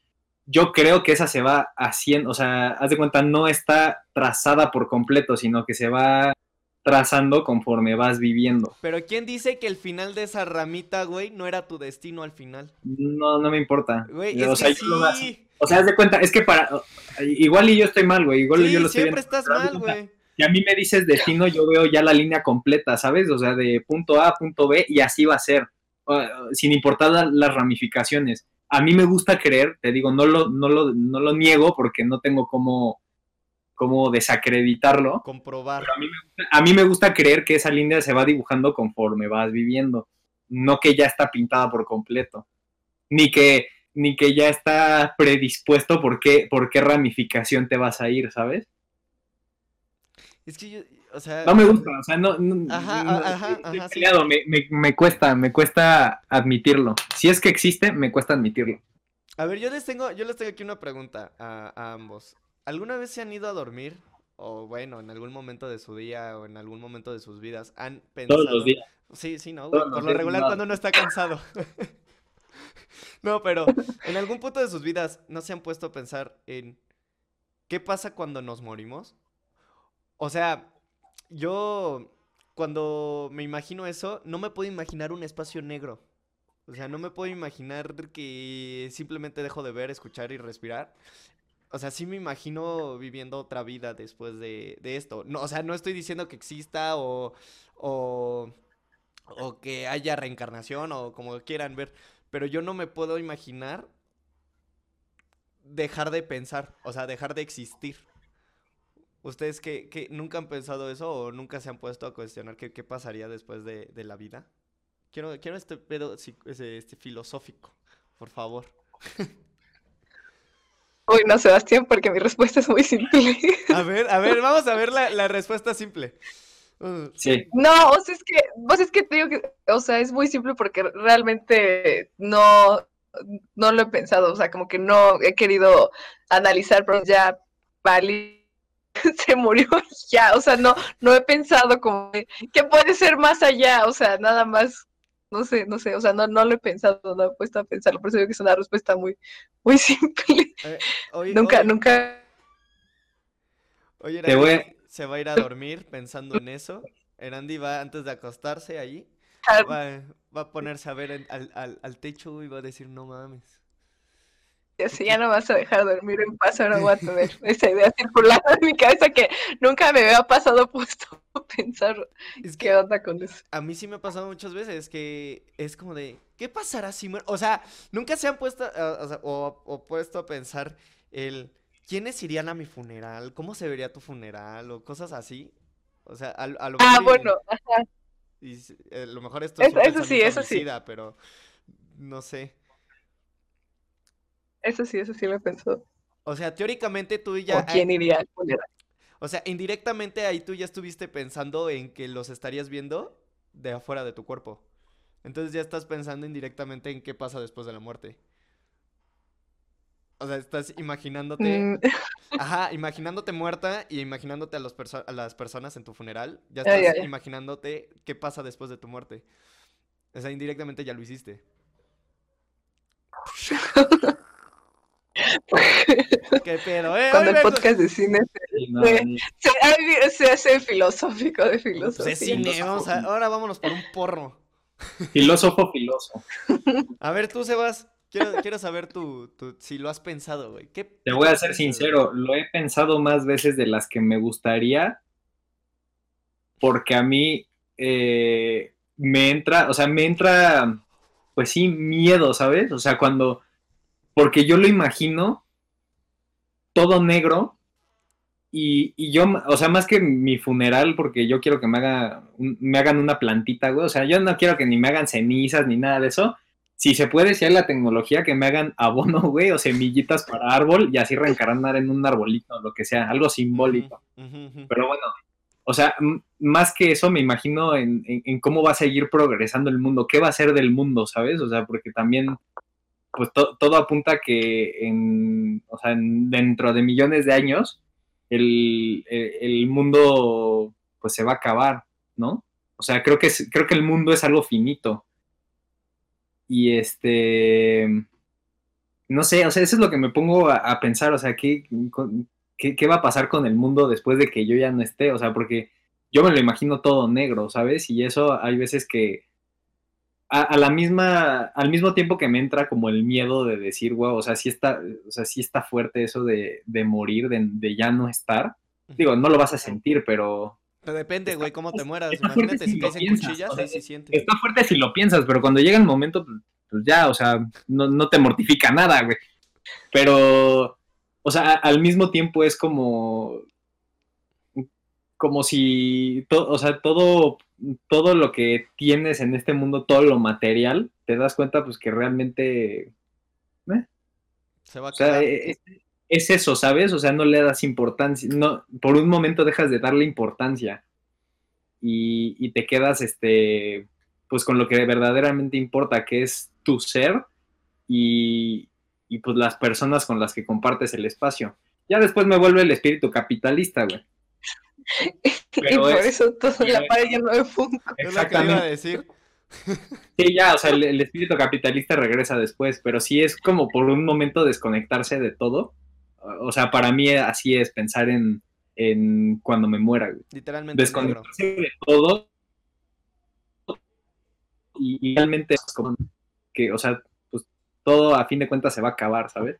yo creo que esa se va haciendo, o sea, haz de cuenta, no está trazada por completo, sino que se va trazando conforme vas viviendo. Pero ¿quién dice que el final de esa ramita, güey, no era tu destino al final? No, no me importa. Güey, o sea, yo sí. O sea, haz de cuenta, es que para. Igual y yo estoy mal, güey. Igual y yo Sí, lo estoy siempre viendo, estás mal, güey. Si a mí me dices destino, yo veo ya la línea completa, ¿sabes? O sea, de punto A a punto B y así va a ser, sin importar la- las ramificaciones. A mí me gusta creer, te digo, no lo, no lo, no lo niego porque no tengo cómo, cómo desacreditarlo. Comprobar. Pero a mí, me gusta, a mí me gusta creer que esa línea se va dibujando conforme vas viviendo, no que ya está pintada por completo, ni que, ni que ya está predispuesto por qué, por qué ramificación te vas a ir, ¿sabes? Es que yo, o sea. No me gusta, o sea, no, no- Ajá, no- ajá, ajá, sí. me, me- me cuesta, me cuesta admitirlo. Si es que existe, me cuesta admitirlo. A ver, yo les tengo, yo les tengo aquí una pregunta a, a ambos. ¿Alguna vez se han ido a dormir? O bueno, en algún momento de su día o en algún momento de sus vidas, ¿han pensado? Todos los días. Sí, sí, ¿no? Güey? Por lo regular cuando uno está cansado. No, pero en algún punto de sus vidas no se han puesto a pensar en qué pasa cuando nos morimos. O sea, yo cuando me imagino eso, no me puedo imaginar un espacio negro. O sea, no me puedo imaginar que simplemente dejo de ver, escuchar y respirar. O sea, sí me imagino viviendo otra vida después de, de esto. No, o sea, no estoy diciendo que exista o, o, o que haya reencarnación o como quieran ver, pero yo no me puedo imaginar dejar de pensar, o sea, dejar de existir. ¿Ustedes qué, qué- nunca han pensado eso o nunca se han puesto a cuestionar qué, qué pasaría después de, de la vida? Quiero, quiero este pedo ese- este filosófico, por favor. Uy, no, Sebastián, porque mi respuesta es muy simple. A ver, a ver, vamos a ver la, la respuesta simple. Uh, Sí. No, o sea, es que, pues es que te digo que, o sea, es muy simple porque realmente no, no lo he pensado, o sea, como que no he querido analizar, pero ya Pali se murió y ya, o sea, no, no he pensado como que, ¿qué puede ser más allá, o sea, nada más, no sé, no sé, o sea, no, no lo he pensado, no he puesto a pensarlo, por eso digo que es una respuesta muy, muy simple. eh, hoy- Nunca, hoy- nunca, Oye, Erandi voy se va a ir a dormir pensando en eso. Erandi va antes de acostarse allí. Ah. Va, va a ponerse a ver en- al, al, al techo y va a decir, no mames. Si ya no vas a dejar dormir en paz, ahora voy a tener esa idea circulando en mi cabeza que nunca me había pasado puesto a pensar Es qué que onda con eso. a mí sí me ha pasado muchas veces que es como de, ¿qué pasará si muero? O sea, nunca se han puesto a- o, sea, o- o puesto a pensar el, ¿quiénes irían a mi funeral? ¿Cómo se vería tu funeral? O cosas así. O sea, a, a lo Ah, mejor y- bueno, ajá. y eh, a lo mejor esto es un eso sí, eso sí. pero no sé. Eso sí, eso sí lo pensado. O sea, teóricamente tú ya... ¿O quién iría al funeral? O sea, indirectamente ahí tú ya estuviste pensando en que los estarías viendo de afuera de tu cuerpo. Entonces ya estás pensando indirectamente en qué pasa después de la muerte. O sea, estás imaginándote, Mm, ajá, imaginándote muerta y imaginándote a, los perso- a las personas en tu funeral. Ya estás imaginándote qué pasa después de tu muerte. O sea, indirectamente ya lo hiciste. ¿Qué pedo, eh? Cuando el podcast de cine no, se, hace filosófico de Pues filosofía. es cine, vamos a- ahora vámonos por un porro. Filósofo, filósofo. A ver, tú, Sebas, quiero, quiero saber tu, tu- si lo has pensado, güey. ¿Qué, Te voy a ser pensado? sincero, lo he pensado más veces de las que me gustaría, porque a mí eh, me entra, o sea, me entra, pues sí, miedo, ¿sabes? O sea, cuando, porque yo lo imagino todo negro y, y yo, o sea, más que mi funeral, porque yo quiero que me, haga me hagan una plantita, güey. O sea, yo no quiero que ni me hagan cenizas ni nada de eso. Si se puede, si hay la tecnología, que me hagan abono, güey, o semillitas para árbol y así reencarnar en un arbolito o lo que sea, algo simbólico. Pero bueno, o sea, más que eso me imagino en, en- en cómo va a seguir progresando el mundo, qué va a ser del mundo, ¿sabes? O sea, porque también, pues to- todo apunta que en, o sea, en- dentro de millones de años, el, el- el mundo, pues se va a acabar, ¿no? O sea, creo que, creo que el mundo es algo finito. Y este, no sé, o sea, eso es lo que me pongo a, a pensar, o sea, ¿qué, qué, qué va a pasar con el mundo después de que yo ya no esté? O sea, porque yo me lo imagino todo negro, ¿sabes? Y eso hay veces que a, a la misma, al mismo tiempo que me entra como el miedo de decir, wow, o sea, sí está, o sea, sí está fuerte eso de, de morir, de, de ya no estar. Digo, no lo vas a sentir, pero Pero depende, güey, cómo te mueras. está Imagínate si si piensas, cuchillas, o sea, sientes. está fuerte si lo piensas, pero cuando llega el momento, pues, pues ya, o sea, no, no te mortifica nada, güey. Pero, o sea, al mismo tiempo es como, como si, to- o sea, todo, todo lo que tienes en este mundo, todo lo material, te das cuenta, pues que realmente, Se va a o sea, es, es eso, ¿sabes? O sea, no le das importancia, no, por un momento dejas de darle importancia y, y te quedas, este, pues con lo que verdaderamente importa, que es tu ser y, y pues las personas con las que compartes el espacio. Ya después me vuelve el espíritu capitalista, güey. y por es- eso toda la pero- pared lleno de Funko. Es iba a decir. Sí, ya, o sea, el, el espíritu capitalista regresa después, pero sí es como por un momento desconectarse de todo. O sea, para mí así es pensar en, en cuando me muera, güey. Literalmente negro. desconectarse de todo y, y realmente es como que, o sea, pues todo a fin de cuentas se va a acabar, ¿sabes?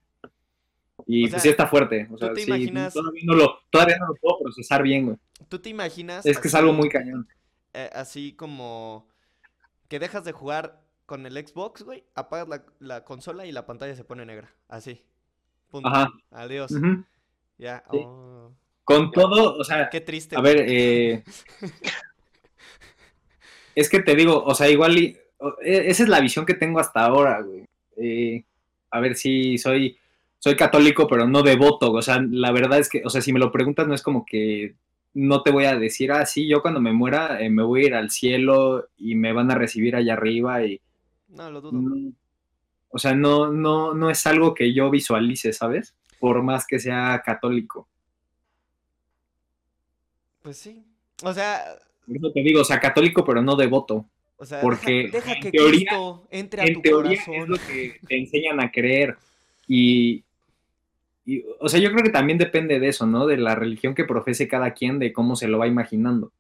Y O sea, pues sí está fuerte, o sea, te sí, imaginas- todavía, no lo, todavía no lo puedo procesar bien, güey. ¿Tú te imaginas? Es que es algo muy cañón. eh, así como que dejas de jugar con el Xbox, güey, apagas la, la consola y la pantalla se pone negra. Así. Punto. Ajá. Adiós. Ya. Sí. oh, Con todo, o sea, Qué triste. a ver, eh, es que te digo, o sea, igual y- e- esa es la visión que tengo hasta ahora, güey. Eh, a ver si soy, soy católico, pero no devoto. O sea, la verdad es que, o sea, si me lo preguntas, no es como que no te voy a decir, ah, sí, yo cuando me muera eh, me voy a ir al cielo y me van a recibir allá arriba y. No, lo dudo. no, o sea, no, no, no es algo que yo visualice, ¿sabes? Por más que sea católico. Pues sí. O sea, Por eso te digo, o sea, católico, pero no devoto. o sea, Porque deja, deja en que teoría- Cristo entre a en tu teoría es corazón. lo que te enseñan a creer. Y, y, o sea, yo creo que también depende de eso, ¿no? De la religión que profese cada quien, de cómo se lo va imaginando.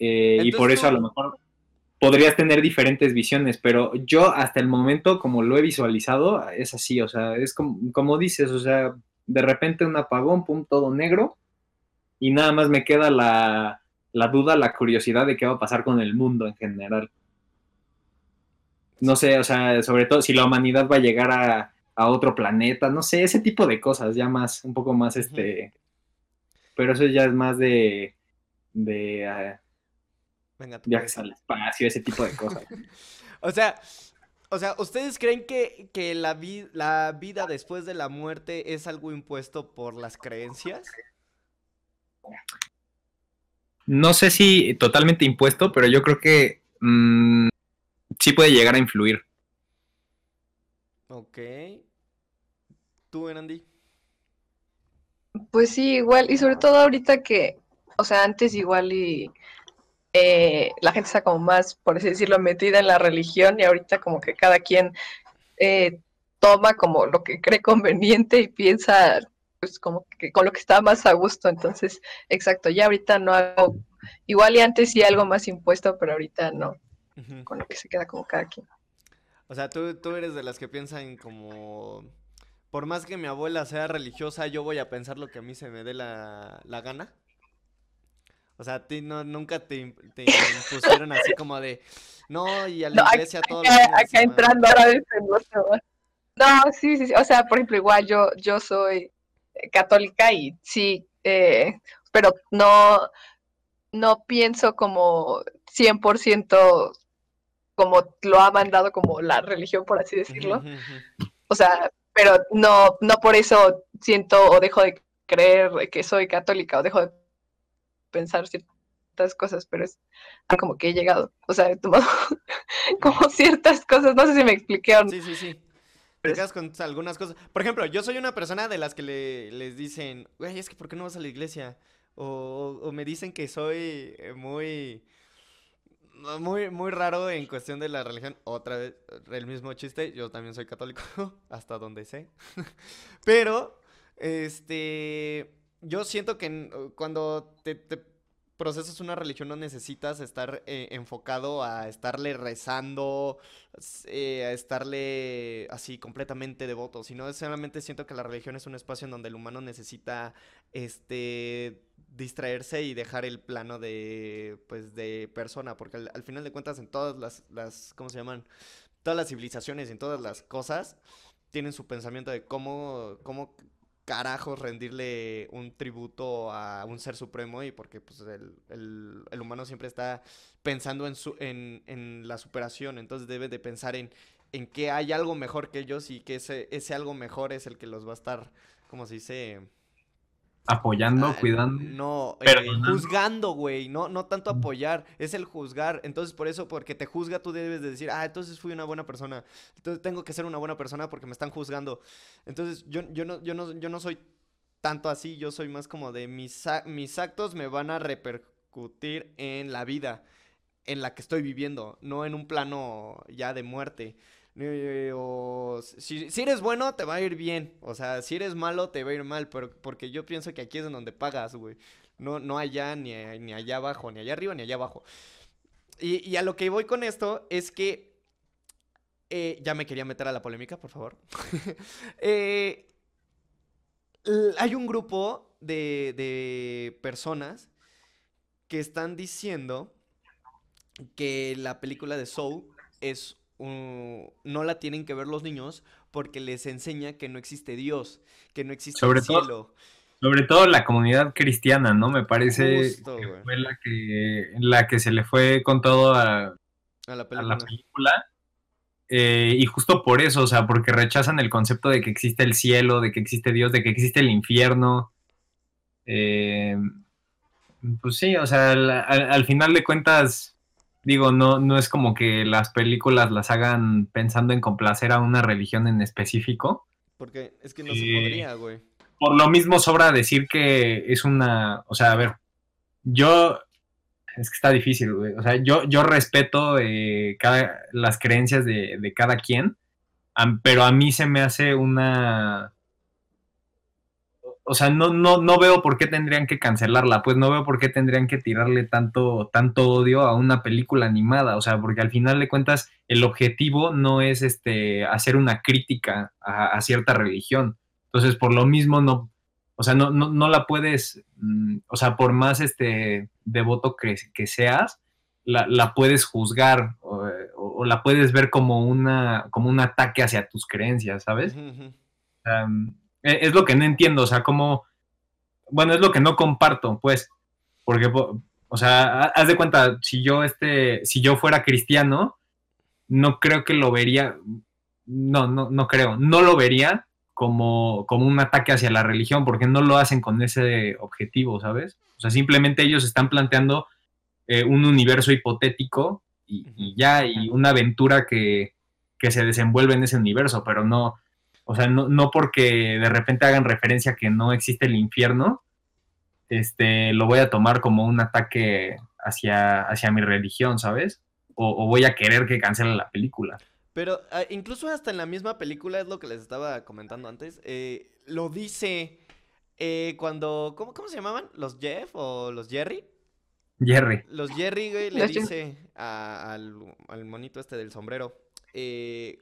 Eh, y por eso a lo mejor podrías tener diferentes visiones, pero yo hasta el momento, como lo he visualizado, es así, o sea, es como, como dices, o sea, de repente un apagón, pum, todo negro, y nada más me queda la, la duda, la curiosidad de qué va a pasar con el mundo en general. No sé, o sea, sobre todo si la humanidad va a llegar a, a otro planeta, no sé, ese tipo de cosas, ya más, un poco más, este, pero eso ya es más de, de ah, Venga, viajes al espacio, ese tipo de cosas. O sea, o sea, ¿ustedes creen que, que la, vi- la vida después de la muerte es algo impuesto por las creencias? No sé si totalmente impuesto, pero yo creo que mm, sí puede llegar a influir. Ok. ¿Tú, Andy? Pues sí, igual, y sobre todo ahorita que, o sea, antes igual y eh, la gente está como más, por así decirlo, metida en la religión y ahorita como que cada quien eh, toma como lo que cree conveniente y piensa pues como que con lo que está más a gusto. Entonces, exacto, ya ahorita no hago, igual y antes sí algo más impuesto, pero ahorita no, con lo que se queda como cada quien. O sea, tú, tú eres de las que piensan como... Por más que mi abuela sea religiosa, yo voy a pensar lo que a mí se me dé la, la gana. O sea, a ti no, nunca te, te impusieron así como de... No, y a la No, iglesia todos los acá, fines de acá semana". entrando ahora de este no sí, sí, sí. O sea, por ejemplo, igual yo, yo soy católica y sí eh, pero no, no pienso como 100% como lo ha mandado como la religión, por así decirlo. O sea, pero no, no por eso siento o dejo de creer que soy católica o dejo de pensar ciertas cosas, pero es como que he llegado, o sea, he tomado como ciertas cosas, no sé si me expliqué o no. Sí, sí, sí. Te con algunas cosas. Por ejemplo, yo soy una persona de las que le, les dicen, güey, es que ¿por qué no vas a la iglesia? O, me dicen que soy eh, muy, muy, muy raro en cuestión de la religión. Otra vez, el mismo chiste, yo también soy católico, hasta donde sé. Pero, este, yo siento que cuando te procesas una religión no necesitas estar eh, enfocado a estarle rezando, eh, a estarle así completamente devoto, sino solamente siento que la religión es un espacio en donde el humano necesita este distraerse y dejar el plano de pues de persona, porque al, final de cuentas en todas las, las ¿cómo se llaman? Todas las civilizaciones y en todas las cosas tienen su pensamiento de cómo, cómo carajos rendirle un tributo a un ser supremo y porque pues, el, humano siempre está pensando en, su, en, la superación, entonces debe de pensar en, en que hay algo mejor que ellos y que ese, ese algo mejor es el que los va a estar, como se dice? Apoyando, ah, cuidando. No, eh, juzgando, güey. No, no tanto apoyar, es el juzgar. Entonces, por eso, porque te juzga, tú debes de decir, ah, entonces fui una buena persona. Entonces tengo que ser una buena persona porque me están juzgando. Entonces, yo, yo, no, yo, no, yo no soy tanto así, yo soy más como de mis, mis actos me van a repercutir en la vida en la que estoy viviendo, no en un plano ya de muerte. Eh, o si, eres bueno, te va a ir bien. O sea, si eres malo, te va a ir mal. Pero porque yo pienso que aquí es donde pagas, güey. No, no allá, ni, ni allá abajo, ni allá arriba, ni allá abajo. Y, a lo que voy con esto es que. Eh, ya me quería meter a la polémica, por favor. Eh, hay un grupo de, de personas que están diciendo que la película de Soul es no la tienen que ver los niños porque les enseña que no existe Dios, que no existe el cielo. sobre todo la comunidad cristiana, ¿no? Me parece que fue la que, la que se le fue con todo a, la película. Eh, y justo por eso, o sea, porque rechazan el concepto de que existe el cielo, de que existe Dios, de que existe el infierno. Eh, pues sí, o sea, al final de cuentas, Digo, no, no es como que las películas las hagan pensando en complacer a una religión en específico. Porque es que no se podría, güey. Por lo mismo sobra decir que es una, o sea, a ver, yo, es que está difícil, güey. O sea, yo, yo respeto eh, cada, las creencias de, de cada quien, pero a mí se me hace una, o sea, no, no, no veo por qué tendrían que cancelarla, pues no veo por qué tendrían que tirarle tanto, tanto odio a una película animada, o sea, porque al final de cuentas el objetivo no es este, hacer una crítica a, cierta religión. Entonces, por lo mismo, no, o sea, no, no, la puedes, mm, o sea, por más este devoto que, que seas, la, puedes juzgar o, la puedes ver como, una, como un ataque hacia tus creencias, ¿sabes? Eh, es lo que no entiendo, o sea, como, bueno, es lo que no comparto, pues, porque, o sea, haz de cuenta, si yo, este, si yo fuera cristiano, no creo que lo vería, no, no, no creo, no lo vería como, como un ataque hacia la religión, porque no lo hacen con ese objetivo, ¿sabes? O sea, simplemente ellos están planteando eh, un universo hipotético y, ya, y una aventura que, que se desenvuelve en ese universo, pero no, o sea, no, porque de repente hagan referencia a que no existe el infierno, este, lo voy a tomar como un ataque hacia, hacia mi religión, ¿sabes? O, voy a querer que cancelen la película. Pero ah, incluso hasta en la misma película, es lo que les estaba comentando antes, eh, lo dice eh, cuando, ¿cómo, ¿cómo se llamaban? ¿Los Jeff o los Jerry? Jerry. Los Jerry, güey, le dice al, al monito este del sombrero, eh,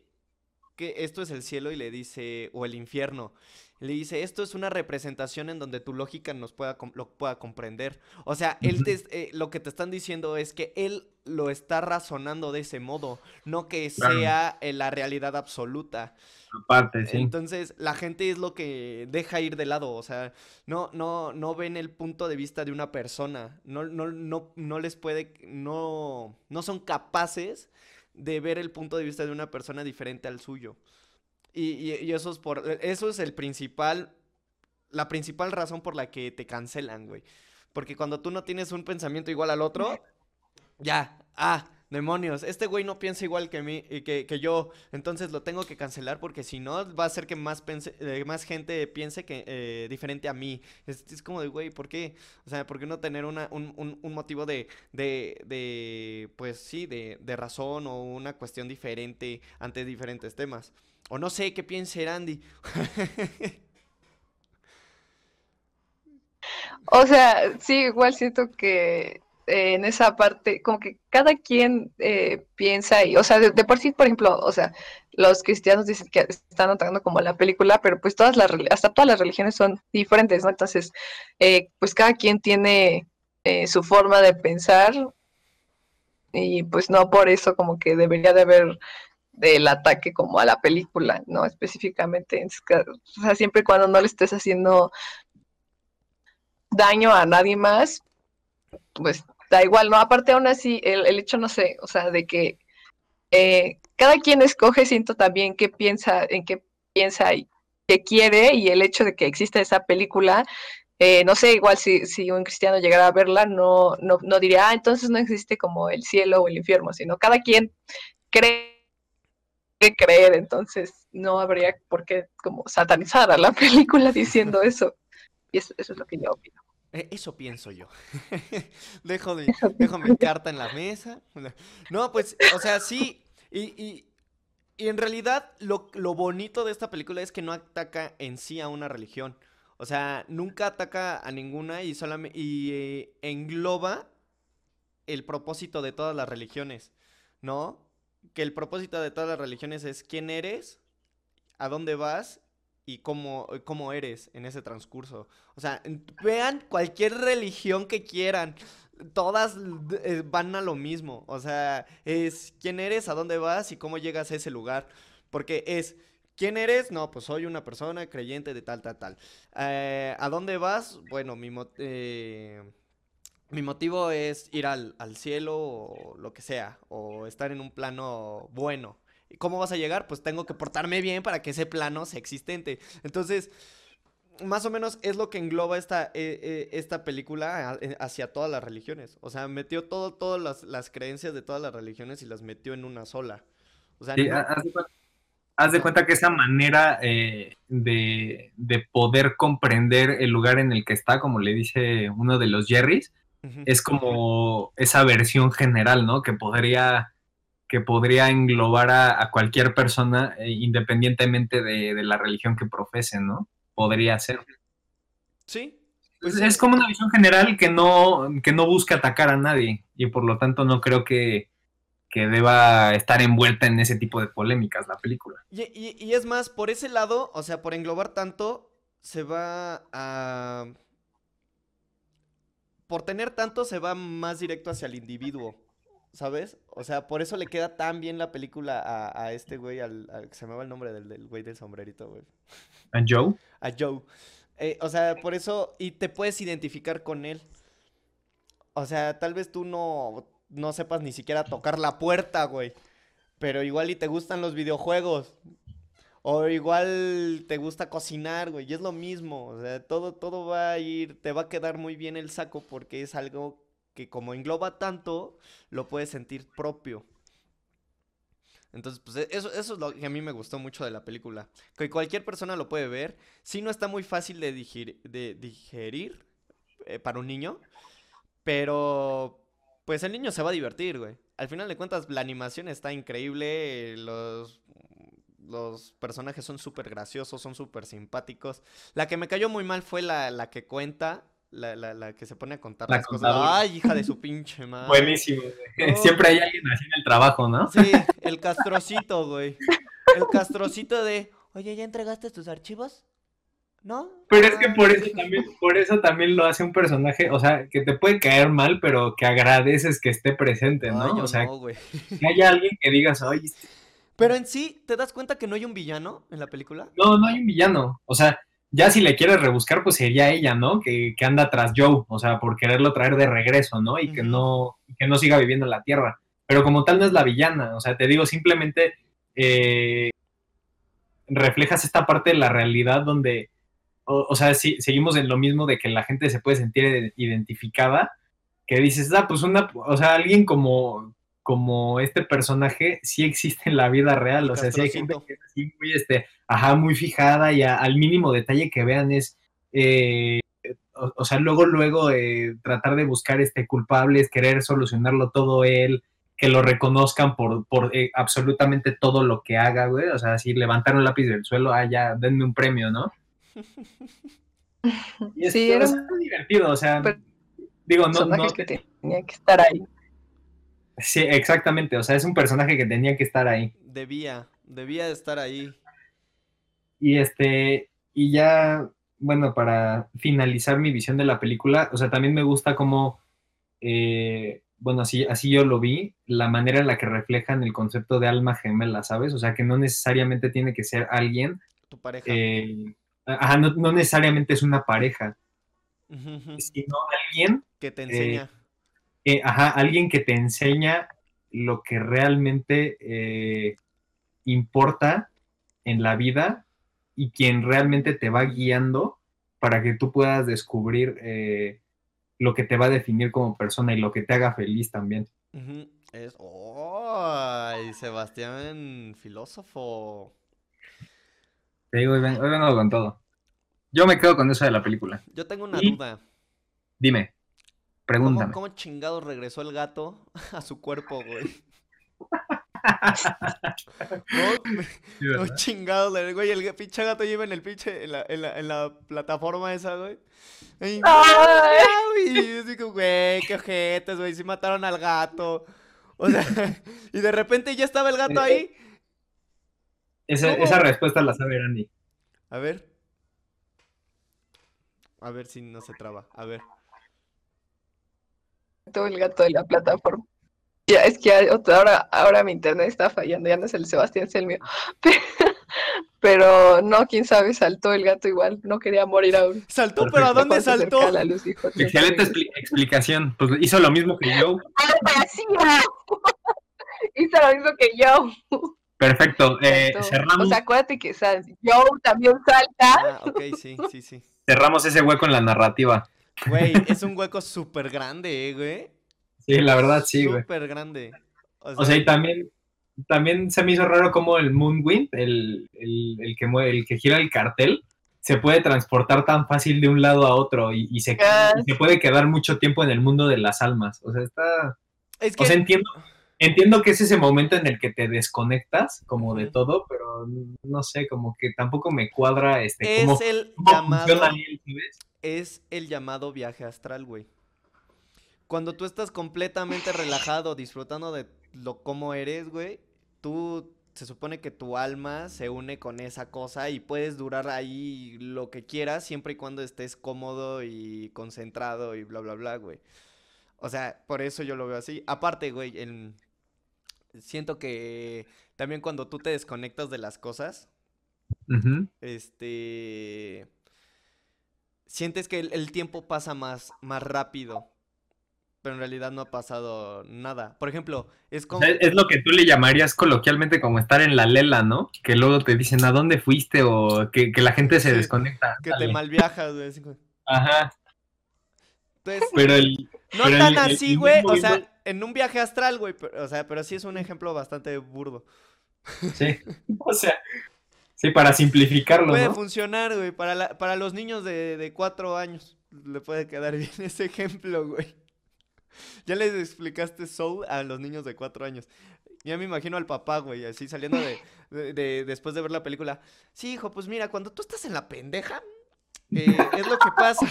que esto es el cielo y le dice, o el infierno. Le dice, esto es una representación en donde tu lógica nos pueda, lo pueda comprender. O sea, él te, eh, lo que te están diciendo es que él lo está razonando de ese modo, no que sea eh, la realidad absoluta. Aparte, sí. Entonces, la gente es lo que deja ir de lado, o sea, no, no, no ven el punto de vista de una persona, no, no, no, no les puede, no, no son capaces de ver el punto de vista de una persona diferente al suyo. Y, eso es por. Eso es el principal. La principal razón por la que te cancelan, güey. Porque cuando tú no tienes un pensamiento igual al otro, ya, ah, demonios, este güey no piensa igual que mí, que, que yo, entonces lo tengo que cancelar porque si no va a hacer que más, eh, más gente piense que eh, diferente a mí. Es, es, como de, güey, ¿por qué? O sea, ¿por qué no tener una, un, un, un, motivo de, de, de, pues sí, de, de razón o una cuestión diferente ante diferentes temas? O no sé qué piense Andy. o sea, sí, igual siento que eh, en esa parte, como que cada quien eh, piensa y, o sea, de, por sí, por ejemplo, o sea, los cristianos dicen que están atacando como la película, pero pues todas las, hasta todas las religiones son diferentes, ¿no? Entonces, eh, pues cada quien tiene su forma de pensar y pues no por eso como que debería de haber del ataque como a la película, ¿no? Específicamente, o sea, siempre cuando no le estés haciendo daño a nadie más, pues da igual, ¿no? Aparte aún así, el, hecho, no sé, o sea, de que eh, cada quien escoge, siento también qué piensa, en qué piensa y qué quiere, y el hecho de que exista esa película, eh, no sé, igual si, si, un cristiano llegara a verla, no, no, no diría, ah, entonces no existe como el cielo o el infierno, sino cada quien cree que creer, entonces no habría por qué como satanizar a la película diciendo eso. Y eso, es lo que yo opino. Eh, eso pienso yo. dejo, dejo mi carta en la mesa. No, pues, o sea, sí. Y, y, y en realidad lo, lo, bonito de esta película es que no ataca en sí a una religión. O sea, nunca ataca a ninguna y, solamente, y eh, engloba el propósito de todas las religiones, ¿no? que el propósito de todas las religiones es quién eres, a dónde vas y cómo, cómo eres en ese transcurso. O sea, vean cualquier religión que quieran. Todas eh, van a lo mismo. O sea, es quién eres, a dónde vas y cómo llegas a ese lugar. Porque es, ¿quién eres? No, pues soy una persona creyente de tal, tal, tal. Eh, ¿A dónde vas? Bueno, mi... Eh, mi motivo es ir al, cielo o lo que sea, o estar en un plano bueno. ¿Y cómo vas a llegar? Pues tengo que portarme bien para que ese plano sea existente. Entonces, más o menos es lo que engloba esta, eh, eh, esta película eh, hacia todas las religiones. O sea, metió todo, todas las, creencias de todas las religiones y las metió en una sola. O sea, haz, de cuenta, que esa manera de, de poder comprender el lugar en el que está, como le dice uno de los Jerrys, es como esa versión general, ¿no? Que podría, que podría englobar a, cualquier persona eh, independientemente de, la religión que profesen, ¿no? Podría ser. Sí. Pues es como una visión general que no, que no busca atacar a nadie y por lo tanto no creo que, que deba estar envuelta en ese tipo de polémicas la película. Y, y es más, por ese lado, o sea, por englobar tanto, se va a por tener tanto se va más directo hacia el individuo, ¿sabes? O sea, por eso le queda tan bien la película a, este güey, al, se me va el nombre del, güey del sombrerito, güey. ¿A Joe? A Joe. Eh, o sea, por eso, y te puedes identificar con él. O sea, tal vez tú no, no sepas ni siquiera tocar la puerta, güey. Pero igual y te gustan los videojuegos. O igual te gusta cocinar, güey, y es lo mismo, o sea, todo, todo va a ir, te va a quedar muy bien el saco porque es algo que como engloba tanto, lo puedes sentir propio. Entonces, pues e, eso, eso es lo que a mí me gustó mucho de la película. Que cualquier persona lo puede ver. Sí no está muy fácil de digerir, de digerir eh, para un niño. Pero, pues el niño se va a divertir, güey. Al final de cuentas, la animación está increíble. Los los personajes son súper graciosos, son súper simpáticos. La que me cayó muy mal fue la, la que cuenta, la, la, la, que se pone a contar las cosas. Ay, hija de su pinche madre. Buenísimo. Siempre hay alguien así en el trabajo, ¿no? Sí, el castrocito, güey. el castrocito de, oye, ¿ya entregaste tus archivos? ¿No? Pero es que Ah, por eso también, por eso también lo hace un personaje, o sea, que te puede caer mal, pero que agradeces que esté presente, ¿no? Ay, o sea, no, güey. que haya alguien que digas, oye, este- Pero en sí, ¿te das cuenta que no hay un villano en la película? no, no hay un villano. O sea, ya si le quieres rebuscar, pues sería ella, ¿no? Que, que anda tras Joe, o sea, por quererlo traer de regreso, ¿no? Y que no, que no siga viviendo en la Tierra. Pero como tal no es la villana, o sea, te digo, simplemente eh, reflejas esta parte de la realidad donde, o, o sea, si, seguimos en lo mismo de que la gente se puede sentir identificada, que dices, ah, pues una, o sea, alguien como, como este personaje sí existe en la vida real, o sea, sí hay gente que es así muy, este, ajá, muy fijada y a- al mínimo detalle que vean es, eh, o, o sea, luego, luego eh, tratar de buscar este culpables, querer solucionarlo todo él, que lo reconozcan por, por eh, absolutamente todo lo que haga, güey, o sea, si levantar un lápiz del suelo, ah, ya, denme un premio, ¿no? Y es, Sí, o era sea, divertido, o sea, digo, no, no, que tenía que estar ahí. Sí, exactamente, o sea, es un personaje que tenía que estar ahí. Debía, debía de estar ahí. Y este, y ya, bueno, para finalizar mi visión de la película, o sea, también me gusta como, eh, bueno, así, así yo lo vi, la manera en la que reflejan el concepto de alma gemela, ¿sabes? O sea, que no necesariamente tiene que ser alguien, Tu pareja. eh, ajá, no, no necesariamente es una pareja, sino alguien, Que te enseña. eh, ajá, alguien que te enseña lo que realmente eh, importa en la vida y quien realmente te va guiando para que tú puedas descubrir eh, lo que te va a definir como persona y lo que te haga feliz también. Ujú, Es. ¡Ay! Sebastián, filósofo. Te digo, hoy, ven- hoy vengo con todo. Yo me quedo con eso de la película. Yo tengo una Y- duda. Dime, ¿Cómo, pregúntame. cómo chingados regresó el gato a su cuerpo, güey? ¿Cómo, Sí, cómo güey? El pinche gato lleva en el pinche, en la, en la, en la plataforma esa, güey. Y, Ay. y yo digo, güey, qué ojetes, güey, sí mataron al gato. O sea, y de repente ya estaba el gato ahí. Esa, ¿Cómo? esa respuesta la sabe Andy. A ver. A ver si no se traba. A ver. Todo el gato de la plataforma. Ya, es que ahora, ahora mi internet está fallando, ya no es el Sebastián, es el mío. Pero no, quién sabe, saltó el gato igual, no quería morir aún. Saltó, pero ¿a dónde saltó? la luz, dijo, "Tengo que Excelente regresar". expli- explicación. Pues hizo lo mismo que yo. Hizo lo mismo que yo. Perfecto. Eh, cerramos, O sea, acuérdate que Joe también salta. Ah, ok, sí, sí, sí. cerramos ese hueco en la narrativa. Güey, es un hueco súper grande, eh, güey. Sí, la verdad sí, güey. Súper grande. O sea, y también, también se me hizo raro como el Moonwind, el, el, el que mueve, el que gira el cartel, se puede transportar tan fácil de un lado a otro y, y se, y se puede quedar mucho tiempo en el mundo de las almas. O sea, está. Es que O sea, entiendo, entiendo que es ese momento en el que te desconectas como de todo, pero no sé, como que tampoco me cuadra este es cómo, el cómo llamado. funciona él, ¿sabes? Es el llamado viaje astral, güey. Cuando tú estás completamente relajado, disfrutando de lo como eres, güey, tú se supone que tu alma se une con esa cosa y puedes durar ahí lo que quieras siempre y cuando estés cómodo y concentrado y bla, bla, bla, güey. O sea, por eso yo lo veo así. Aparte, güey, el- siento que también cuando tú te desconectas de las cosas, este sientes que el, el tiempo pasa más, más rápido, pero en realidad no ha pasado nada. Por ejemplo, es como... es lo que tú le llamarías coloquialmente como estar en la lela, ¿no? Que luego te dicen a dónde fuiste o que, que la gente se Sí, desconecta. que te Ándale. malviajas, güey. Ajá, Entonces, pero el... no pero tan el- así, güey. O sea, igual- en un viaje astral, güey. O sea, pero sí es un ejemplo bastante burdo. Sí, o sea, sí, para simplificarlo, Puede ¿no? funcionar, güey. Para, la- para los niños de, de cuatro años le puede quedar bien ese ejemplo, güey. Ya les explicaste Soul a los niños de cuatro años. Ya me imagino al papá, güey, así saliendo de, de- de- después de ver la película. Sí, hijo, pues mira, cuando tú estás en la pendeja, eh, es lo que pasa.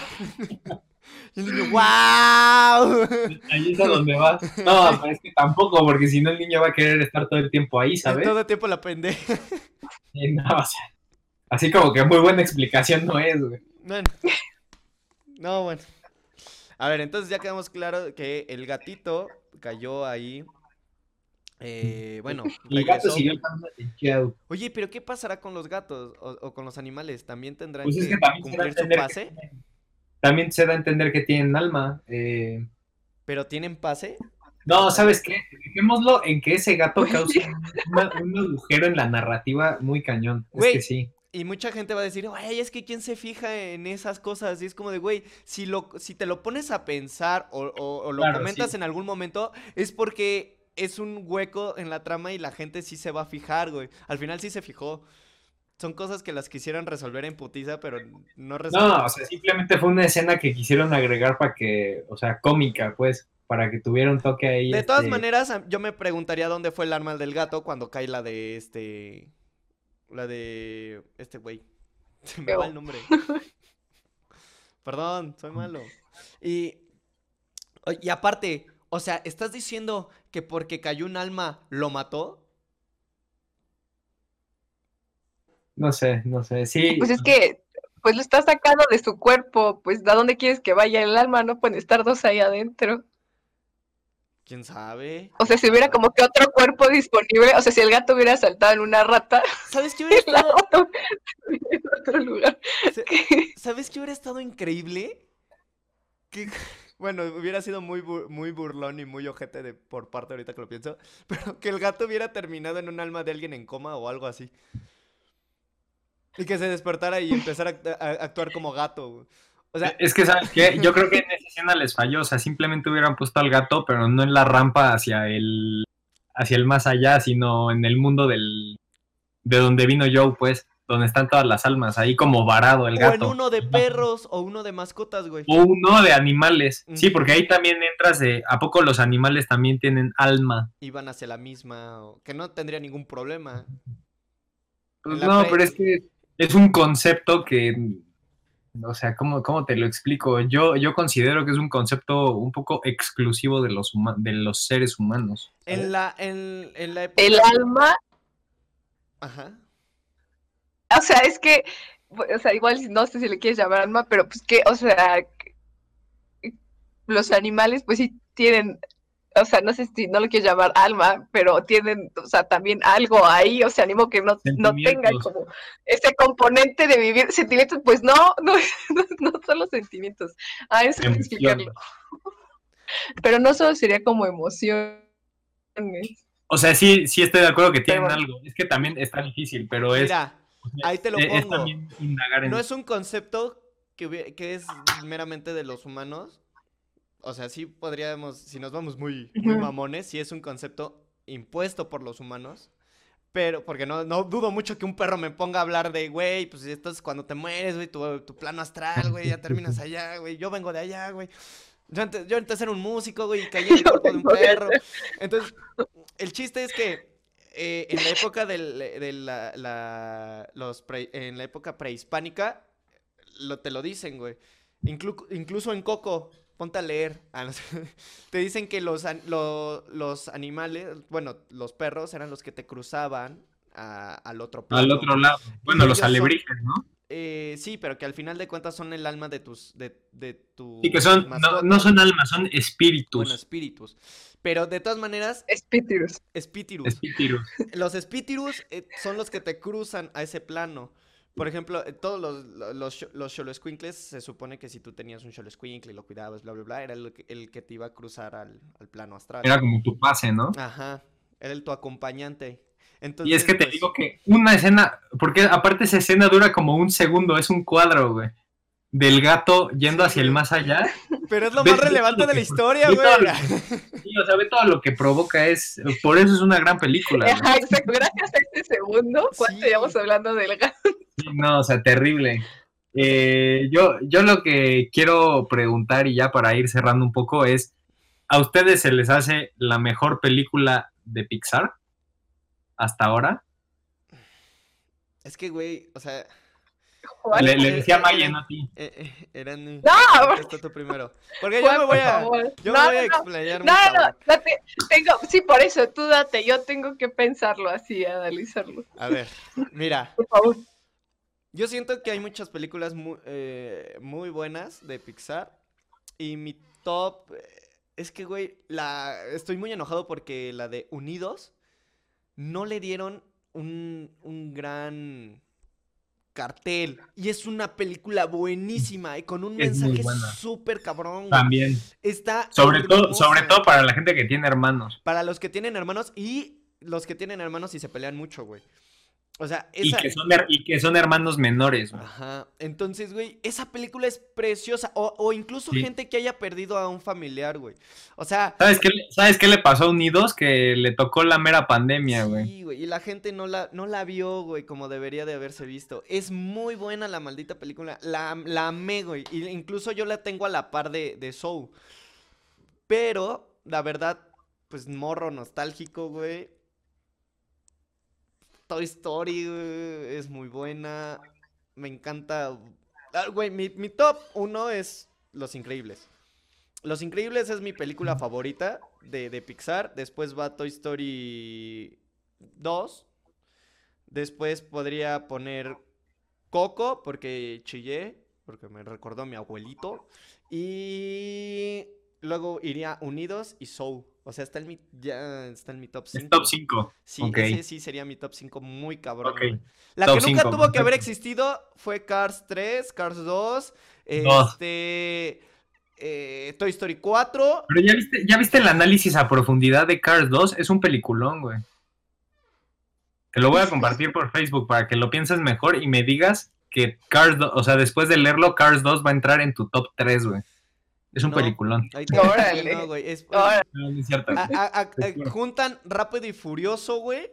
Y el niño, ¡wow! Ahí es a donde vas. No, pero es que tampoco, porque si no el niño va a querer estar todo el tiempo ahí, ¿sabes? Todo el tiempo la pendeja. Sí, no, o sea, así como que muy buena explicación no es, güey. Bueno. No, bueno. A ver, entonces ya quedamos claro que el gatito cayó ahí. Eh, bueno, el gato siguió estando. Oye, pero ¿qué pasará con los gatos o, o con los animales? ¿También tendrán Pues es que cumplir su que pase? También se da a entender que tienen alma. eh, ¿Pero tienen pase? No, ¿sabes qué? Dejémoslo en que ese gato causa una- un agujero en la narrativa muy cañón. Güey. Es que sí. Y mucha gente va a decir, ay, es que quién se fija en esas cosas. Y es como de, güey, si, lo, si te lo pones a pensar o, o- o lo Claro, comentas sí. en algún momento, es porque es un hueco en la trama y la gente sí se va a fijar, güey. Al final sí se fijó. Son cosas que las quisieran resolver en putiza, pero no resuelven. No, o sea, simplemente fue una escena que quisieron agregar para que, o sea, cómica, pues, para que tuviera un toque ahí. De todas este, maneras, yo me preguntaría dónde fue el arma del gato cuando cae la de este. La de. Este güey. Se me va el nombre. Perdón, soy malo. Y. Y aparte, o sea, ¿estás diciendo que porque cayó un alma lo mató? No sé, no sé. Sí, Pues es que, pues lo está sacando de su cuerpo, pues ¿a dónde quieres que vaya el alma? No pueden estar dos ahí adentro. ¿Quién sabe? O sea, si hubiera como que otro cuerpo disponible, o sea, si el gato hubiera saltado en una rata, ¿Sabes qué hubiera estado, en otro lugar. ¿sabes qué hubiera estado increíble? Que, bueno, hubiera sido muy, muy burlón y muy ojete de, por parte ahorita que lo pienso, pero que el gato hubiera terminado en un alma de alguien en coma o algo así. Y que se despertara y empezara a, act- a actuar como gato. güey. O sea, es que, ¿sabes qué? Yo creo que en esa escena les falló. O sea, simplemente hubieran puesto al gato, pero no en la rampa hacia el, hacia el más allá, sino en el mundo del, de donde vino Joe, pues, donde están todas las almas, ahí como varado el o en gato. uno de perros o uno de mascotas, güey. O uno de animales. Sí, porque ahí también entras de, ¿a poco los animales también tienen alma? Iban hacia la misma, o- que no tendría ningún problema. Pues no, pero es que es un concepto que, o sea, ¿cómo, cómo te lo explico? Yo, yo considero que es un concepto un poco exclusivo de los, huma- de los seres humanos. ¿sabes? En la, en, en la época... El alma, Ajá. o sea, es que, o sea, igual no sé si le quieres llamar alma, pero pues que, o sea, los animales pues sí tienen, o sea, no sé si no lo quieres llamar alma, pero tienen, o sea, también algo ahí, o sea, animo que no, no tengan como ese componente de vivir sentimientos, pues no, no, no, no son los sentimientos. Ah, eso hay que explicarlo. Pero no solo sería como emociones. O sea, sí, sí estoy de acuerdo que tienen Pero- algo. Es que también está difícil, pero es, Mira, ahí te lo es- es pongo. también indagar en no es un concepto que, que es meramente de los humanos. O sea, sí podríamos, si nos vamos muy, muy mamones, sí es un concepto impuesto por los humanos. Pero, porque no, no dudo mucho que un perro me ponga a hablar de, güey, pues esto es cuando te mueres, güey, tu, tu plano astral, güey, ya terminas allá, güey, yo vengo de allá, güey. Yo antes, yo antes era un músico, güey, y caí en el cuerpo de un perro. Entonces, el chiste es que eh, en la época del- de la, la- los pre- en la época prehispánica, lo, te lo dicen, güey. Inclu- incluso en Coco, ponte a leer. Ah, te dicen que los, an- lo- los animales, bueno, los perros eran los que te cruzaban a- al otro al plano. otro lado. Bueno, los alebrijes, ¿no? Eh, sí, pero que al final de cuentas son el alma de tus, de, de tu Sí, que son, no, no son almas, son espíritus. Bueno, espíritus. Pero de todas maneras, Espíritus. espíritus. espíritus. Los espíritus eh, son los que te cruzan a ese plano. Por ejemplo, eh, todos los, lo- los, los xoloescuincles, se supone que si tú tenías un xoloescuincle y lo cuidabas, bla, bla, bla, era el que, el que te iba a cruzar al, al plano astral. Era como tu pase, ¿no? Ajá, era el tu acompañante. Entonces, Y es que te pues, digo que una escena, porque aparte esa escena dura como un segundo, es un cuadro, güey. Del gato yendo hacia el más allá. Pero es lo más relevante lo de la historia, güey. lo Sí, o sea, ve todo lo que provoca es. Por eso es una gran película. Ajá, exacto. Gracias a este segundo, ¿cuánto Sí. hablando del gato? Sí, no, o sea, terrible. Eh, yo, yo lo que quiero preguntar, y ya para ir cerrando un poco, es: ¿a ustedes se les hace la mejor película de Pixar hasta ahora? Es que, güey, o sea, Le, le Eh, decía eh, Maya, eh, no a ti. Eh, eh, No, contesta tú primero. Porque yo me voy por a, favor. yo No, me voy a no, no. explayar No, muy no, cabrón. date, tengo, sí, por eso, tú date, yo tengo que pensarlo así, analizarlo. A ver, mira, Por favor. Yo siento que hay muchas películas muy, eh, muy buenas de Pixar y mi top eh, es que, güey, la estoy muy enojado porque la de Unidos no le dieron un, un gran cartel y es una película buenísima y con un Es mensaje súper cabrón. También. Está Sobre todo, sobre todo para la gente que tiene hermanos. Para los que tienen hermanos y los que tienen hermanos y se pelean mucho, güey. O sea, Y que, son, her- y que son hermanos menores. güey. Ajá. Entonces, güey, esa película es preciosa. O, o incluso Sí. gente que haya perdido a un familiar, güey. O sea... ¿Sabes qué, le- ¿Sabes qué le pasó a Unidos? Que le tocó la mera pandemia, güey. Sí, güey. Y la gente no la, no la vio, güey, como debería de haberse visto. Es muy buena la maldita película. La, la amé, güey. Y incluso yo la tengo a la par de, de Soul. Pero, la verdad, pues morro nostálgico, güey. Toy Story, es muy buena. Me encanta. Ah, Güey, mi, mi top uno es Los Increíbles. Los Increíbles es mi película favorita de, de Pixar. Después va Toy Story 2. Después podría poner Coco, porque chillé, porque me recordó a mi abuelito. Y luego iría Unidos y Soul. O sea, está en mi, ya está en mi top 5. Es top 5. Sí, ok. ese sí sería mi top 5 muy cabrón. La Top que nunca tuvo que haber existido fue Cars 3, Cars 2, Dos. este, eh, Toy Story 4. Pero ya viste, ya viste el análisis a profundidad de Cars 2, es un peliculón, güey. Te lo voy a compartir por Facebook para que lo pienses mejor y me digas que Cars 2, o sea, después de leerlo, Cars 2 va a entrar en tu top 3, güey. Es un No. peliculón. Ahí te va, Órale. no, güey, es- No, es cierto. a- a- a- Te juro. juntan Rápido y Furioso, güey,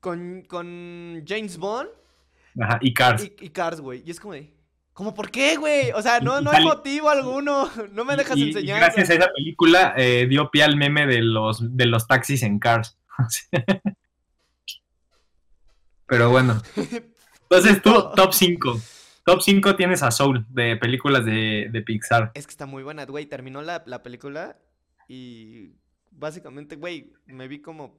con, con James Bond Ajá, y Cars. y, y Cars, güey. Y es como de, ¿cómo por qué, güey? O sea, no, Y- y no hay motivo alguno. No me dejas Y- y enseñar. gracias a esa película eh, dio pie al meme de los, de los taxis en Cars. Pero bueno. Entonces tú, top 5. Top 5 tienes a Soul de películas de, de Pixar. Es que está muy buena, güey. Terminó la, la película y básicamente, güey, me vi como.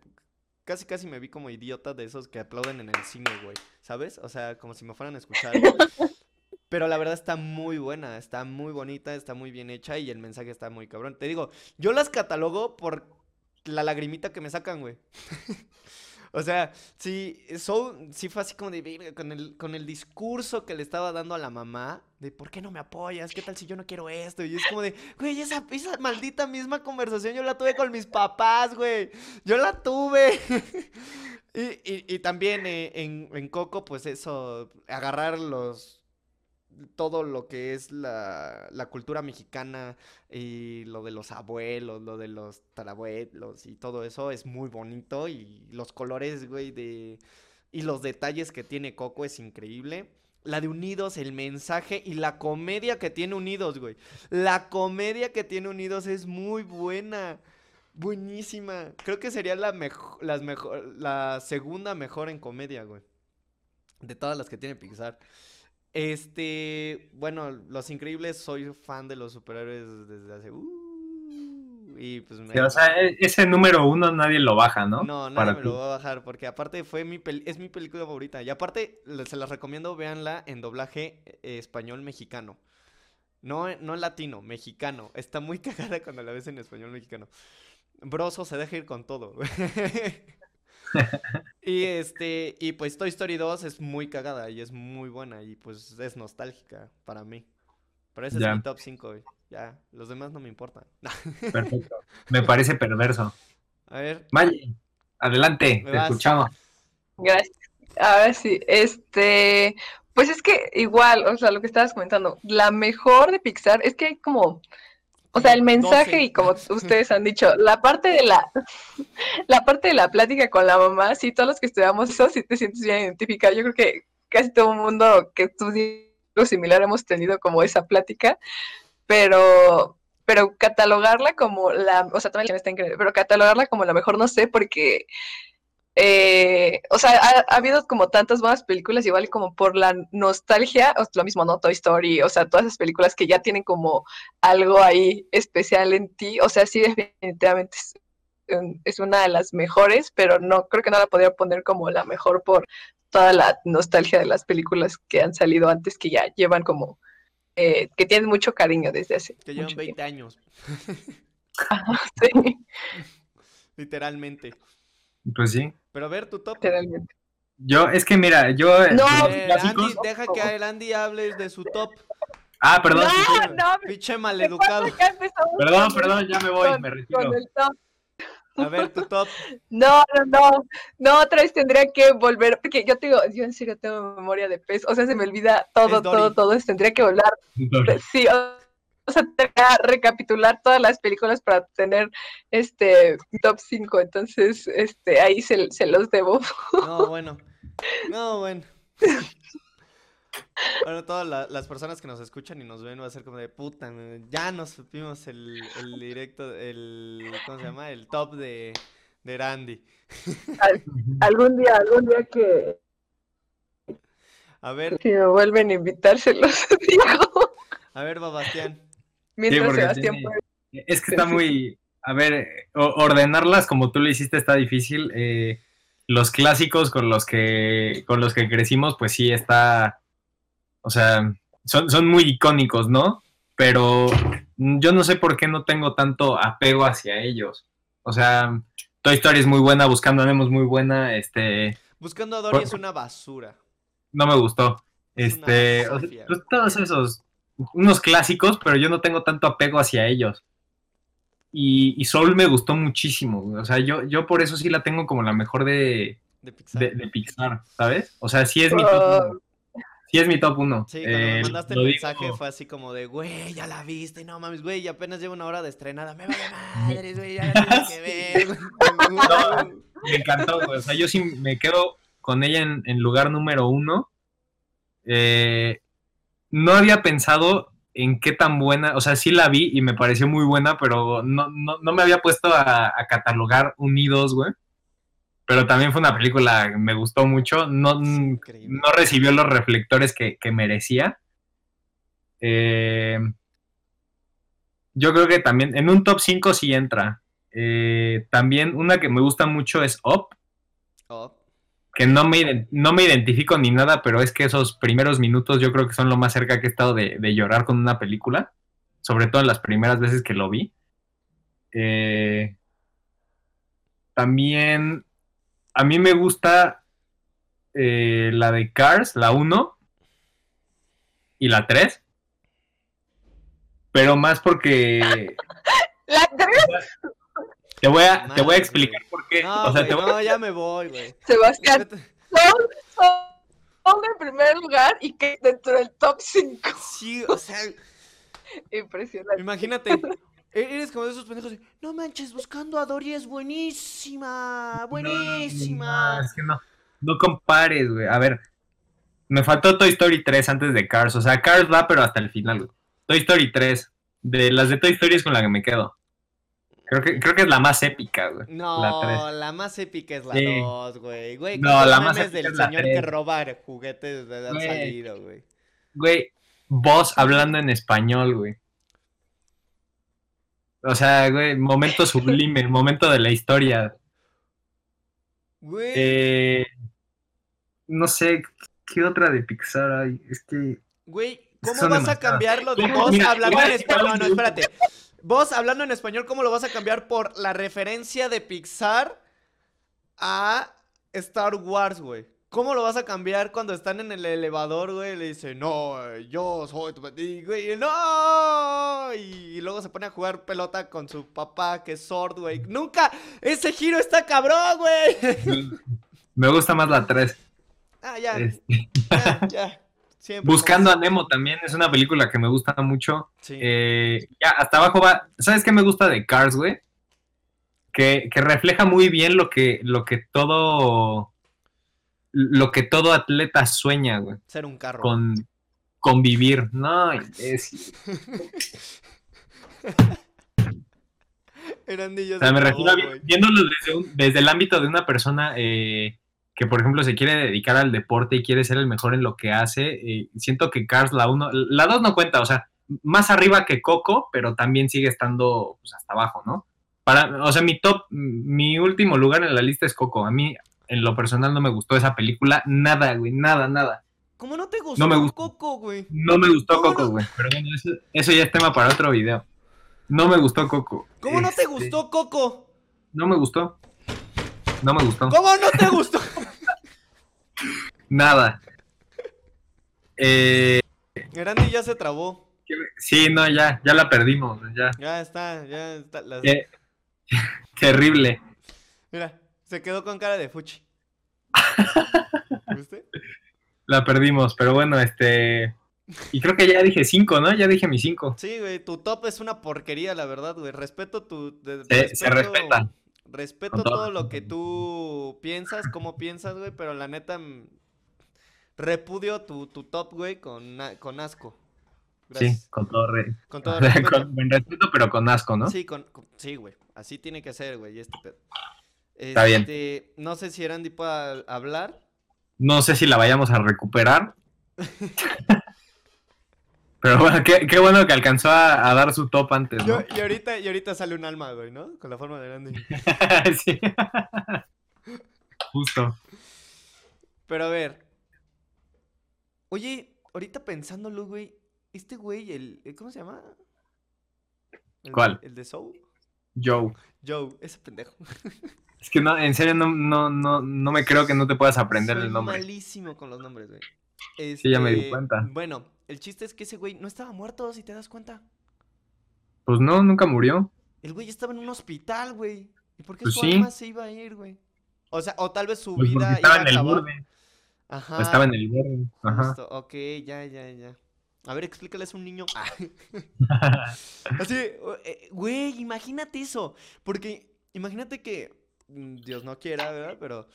Casi, casi me vi como idiota de esos que aplauden en el cine, güey. ¿Sabes? O sea, como si me fueran a escuchar. Pero la verdad está muy buena, está muy bonita, está muy bien hecha y el mensaje está muy cabrón. Te digo, yo las catalogo por la lagrimita que me sacan, güey. O sea, sí, Soul sí fue así como de con el, con el discurso que le estaba dando a la mamá, de ¿por qué no me apoyas? ¿Qué tal si yo no quiero esto? Y es como de, güey, esa, esa maldita misma conversación yo la tuve con mis papás, güey. Yo la tuve. y, y- y también eh, en, en Coco, pues eso, agarrar los todo lo que es la, la cultura mexicana y lo de los abuelos, lo de los tarabuelos y todo eso es muy bonito y los colores, güey, de... y los detalles que tiene Coco es increíble. La de Unidos, el mensaje y la comedia que tiene Unidos, güey. La comedia que tiene Unidos es muy buena. Buenísima. Creo que sería la las mejor, la segunda mejor en comedia, güey. De todas las que tiene Pixar. Este, bueno, Los Increíbles, soy fan de los superhéroes desde hace... uh, y pues me... Sí, o sea, e- ese número uno nadie lo baja, ¿no? No, nadie Para me lo va a bajar porque aparte fue mi pel- es mi película favorita y aparte se las recomiendo véanla en doblaje eh, español mexicano. No, eh, no latino, mexicano. Está muy cagada cuando la ves en español mexicano. Broso se deja ir con todo. y este, y pues Toy Story 2 es muy cagada y es muy buena y pues es nostálgica para mí. Pero ese Ya. es mi top 5, Ya, los demás no me importan. Perfecto. Me parece perverso. A ver, Maye, adelante, te vas. escuchamos. gracias. Ahora sí, este, pues es que igual, o sea, lo que estabas comentando, la mejor de Pixar es que hay como, o sea, el mensaje 12. y como ustedes han dicho, la parte de la, la parte de la plática con la mamá, sí, todos los que estudiamos eso, sí te sientes bien identificado. Yo creo que casi todo el mundo que estudia algo similar hemos tenido como esa plática, pero, pero catalogarla como la, o sea, también está increíble, pero catalogarla como la mejor no sé, porque eh, o sea, ha, ha habido como tantas buenas películas, igual como por la nostalgia, o lo mismo, ¿no? Toy Story, o sea, todas esas películas que ya tienen como algo ahí especial en ti, o sea, sí, definitivamente es, un- es una de las mejores, pero no, creo que no la podría poner como la mejor por toda la nostalgia de las películas que han salido antes, que ya llevan como, eh, que tienen mucho cariño desde hace Que llevan mucho 20 años. Sí, literalmente. Pues sí. Pero a ver, tu top. literalmente. Yo, es que mira, yo. de No. Eh, Andy, deja que el Andy hable de su top. Ah, perdón. No, no, Pinche maleducado. Perdón, perdón, ya me voy, con- me retiro. A ver, tu top. No, no, no, no, otra vez tendría que volver, porque yo te digo, yo en serio tengo memoria de pez, o sea, se me olvida todo, todo, todo, eso, tendría que volar, sí, o, o sea, tendría que recapitular todas las películas para tener este top 5, entonces, este, ahí se, se los debo. No, bueno. No, bueno. Ahora todas la- las personas que nos escuchan y nos ven va a ser como de puta, ya nos supimos el, el directo, el, ¿cómo se llama? El top de, de Randy. Algún día, algún día que, A ver, si me vuelven a invitar, se los digo, a ver, Babastián. Mientras porque Sebastián tiene- puede. Es que está muy. A ver, ordenarlas como tú lo hiciste está difícil. eh, los clásicos con los que con los que crecimos, pues sí está. O sea, son, son muy icónicos, ¿no? Pero yo no sé por qué no tengo tanto apego hacia ellos. O sea, Toy Story es muy buena, Buscando a Nemo es muy buena, este, Buscando a Dory Por- es una basura. no me gustó. Es una Este, o sea, basofia. pues todos esos, unos clásicos, pero yo no tengo tanto apego hacia ellos. Y, y Soul me gustó muchísimo, o sea, yo, yo por eso sí la tengo como la mejor de, De Pixar. de, de Pixar, ¿sabes? O sea, sí es mi top Ah. uno. Sí es mi top uno. Sí, cuando me Eh, mandaste lo el digo- mensaje fue así como de, güey, ya la viste, no mames, güey, y apenas llevo una hora de estrenada, me vale madres, güey, ya la tienes que ver. No, me encantó, güey. O sea, yo sí me quedo con ella en, en lugar número uno. Eh, no había pensado en qué tan buena, o sea, sí la vi y me pareció muy buena, pero no, no, no me había puesto a, a catalogar Unidos, güey. Pero también fue una película que me gustó mucho. No, no recibió los reflectores que, que merecía. Eh, yo creo que también en un top 5 sí entra. Eh, también una que me gusta mucho es Up, Oh, que no me, no me identifico ni nada, pero es que esos primeros minutos yo creo que son lo más cerca que he estado de, de llorar con una película, sobre todo en las primeras veces que lo vi. Eh, también a mí me gusta eh, la de Cars, la 1 y la 3, pero más porque La tres, te voy a, te voy a explicar por qué. No, o sea, güey, te voy a- no, ya me voy, güey. Sebastián, son, son, son en primer lugar y que dentro del top 5. Sí, o sea, Impresionante. imagínate. e- Eres como de esos pendejos de, no manches, buscando a Dory es buenísima, buenísima. No, es que no, no compares, güey. A ver, me faltó Toy Story 3 antes de Cars. O sea, Cars va, pero hasta el final, güey. Toy Story 3. De las de Toy Story es con la que me quedo. Creo que, creo que es la más épica, güey. No, La la, 3. más épica es la Sí. 2, güey. Güey, No, ¿cuántos la más del es la señor que 3. roba juguetes han Güey. salido, güey. Güey, voz hablando en español, güey. O sea, güey, momento sublime, momento de la historia. Güey, Eh, no sé, ¿qué otra de Pixar hay? Es que... güey, ¿cómo vas a cambiarlo de vos Mira, hablando en español? No, no, espérate. Vos hablando en español, ¿cómo lo vas a cambiar por la referencia de Pixar a Star Wars, güey? ¿Cómo lo vas a cambiar cuando están en el elevador, güey? Le dice, no, yo soy tu... pa-", Y, güey, no. Y luego se pone a jugar pelota con su papá, que es Sword, güey. Nunca. Ese giro está cabrón, güey. Me gusta más la 3. Ah, ya, Este, ya, ya. Siempre Buscando a Nemo también es una película que me gusta mucho. Sí. Eh, ya, hasta abajo va. ¿Sabes qué me gusta de Cars, güey? Que, que refleja muy bien lo que, lo que todo. Lo que todo atleta sueña, güey. Ser un carro. Con, con vivir. No, es, Erandi ya O sea, se me refiero a viéndolo desde, un- desde el ámbito de una persona eh, que, por ejemplo, se quiere dedicar al deporte y quiere ser el mejor en lo que hace. eh, siento que Cars, la 1, la 2 no cuenta, o sea, más arriba que Coco, pero también sigue estando pues, hasta abajo, ¿no? Para, o sea, mi top, mi último lugar en la lista es Coco. A mí, en lo personal, no me gustó esa película. Nada, güey, nada, nada. ¿Cómo no te gustó No me gusta. Coco, güey? No me gustó ¿Cómo Coco, no? güey. Pero bueno, eso, eso ya es tema para otro video. No me gustó Coco. ¿Cómo no te Este, gustó Coco? No me gustó. No me gustó. ¿Cómo no te gustó? Nada. Eh, Erandi ya se trabó. sí, no, ya, ya la perdimos. Ya. Ya está, ya está. Eh, terrible. Mira, se quedó con cara de fuchi. ¿Viste? La perdimos, pero bueno, este. Y creo que ya dije cinco, ¿no? Ya dije mis cinco. Sí, güey, tu top es una porquería, la verdad, güey. Respeto tu... de- Se- se respeta. Respeto todo lo que tú piensas, cómo piensas, güey, pero la neta mm, repudio tu, tu top, güey, con, con asco. Sí, Gracias. con todo re- Con todo respeto. con respeto, pero con asco, ¿no? Sí, con, con- sí, güey. Así tiene que ser, güey, este pedo. Está bien. Este, No sé si Erandi pueda hablar. No sé si la vayamos a recuperar. Pero bueno, qué, qué bueno que alcanzó a, a dar su top antes, ¿no? Yo- y, ahorita, y ahorita sale un alma, güey, ¿no? Con la forma de Erandi. sí. Justo. Pero a ver. Oye, ahorita pensándolo, güey. Este güey, el. el- ¿Cómo se llama? El- ¿Cuál? El de Soul. Joe. Joe, ese pendejo. Es que no, en serio no, no, no, no me creo que no te puedas aprender Soy el nombre. malísimo con los nombres, güey. Sí, ya me di Este, cuenta. Bueno, el chiste es que ese güey no estaba muerto, si te das cuenta. Pues no, nunca murió. El güey estaba en un hospital, güey. ¿Y por qué Pues su sí. alma se iba a ir, güey? O sea, o tal vez su Pues vida estaba iba en a el borde. Ajá. Estaba en el borde. Ajá. justo. Ok, ya, ya, ya. A ver, explícales a un niño. Así, eh, güey, imagínate eso. Porque imagínate que, mm, Dios no quiera, ¿verdad? Pero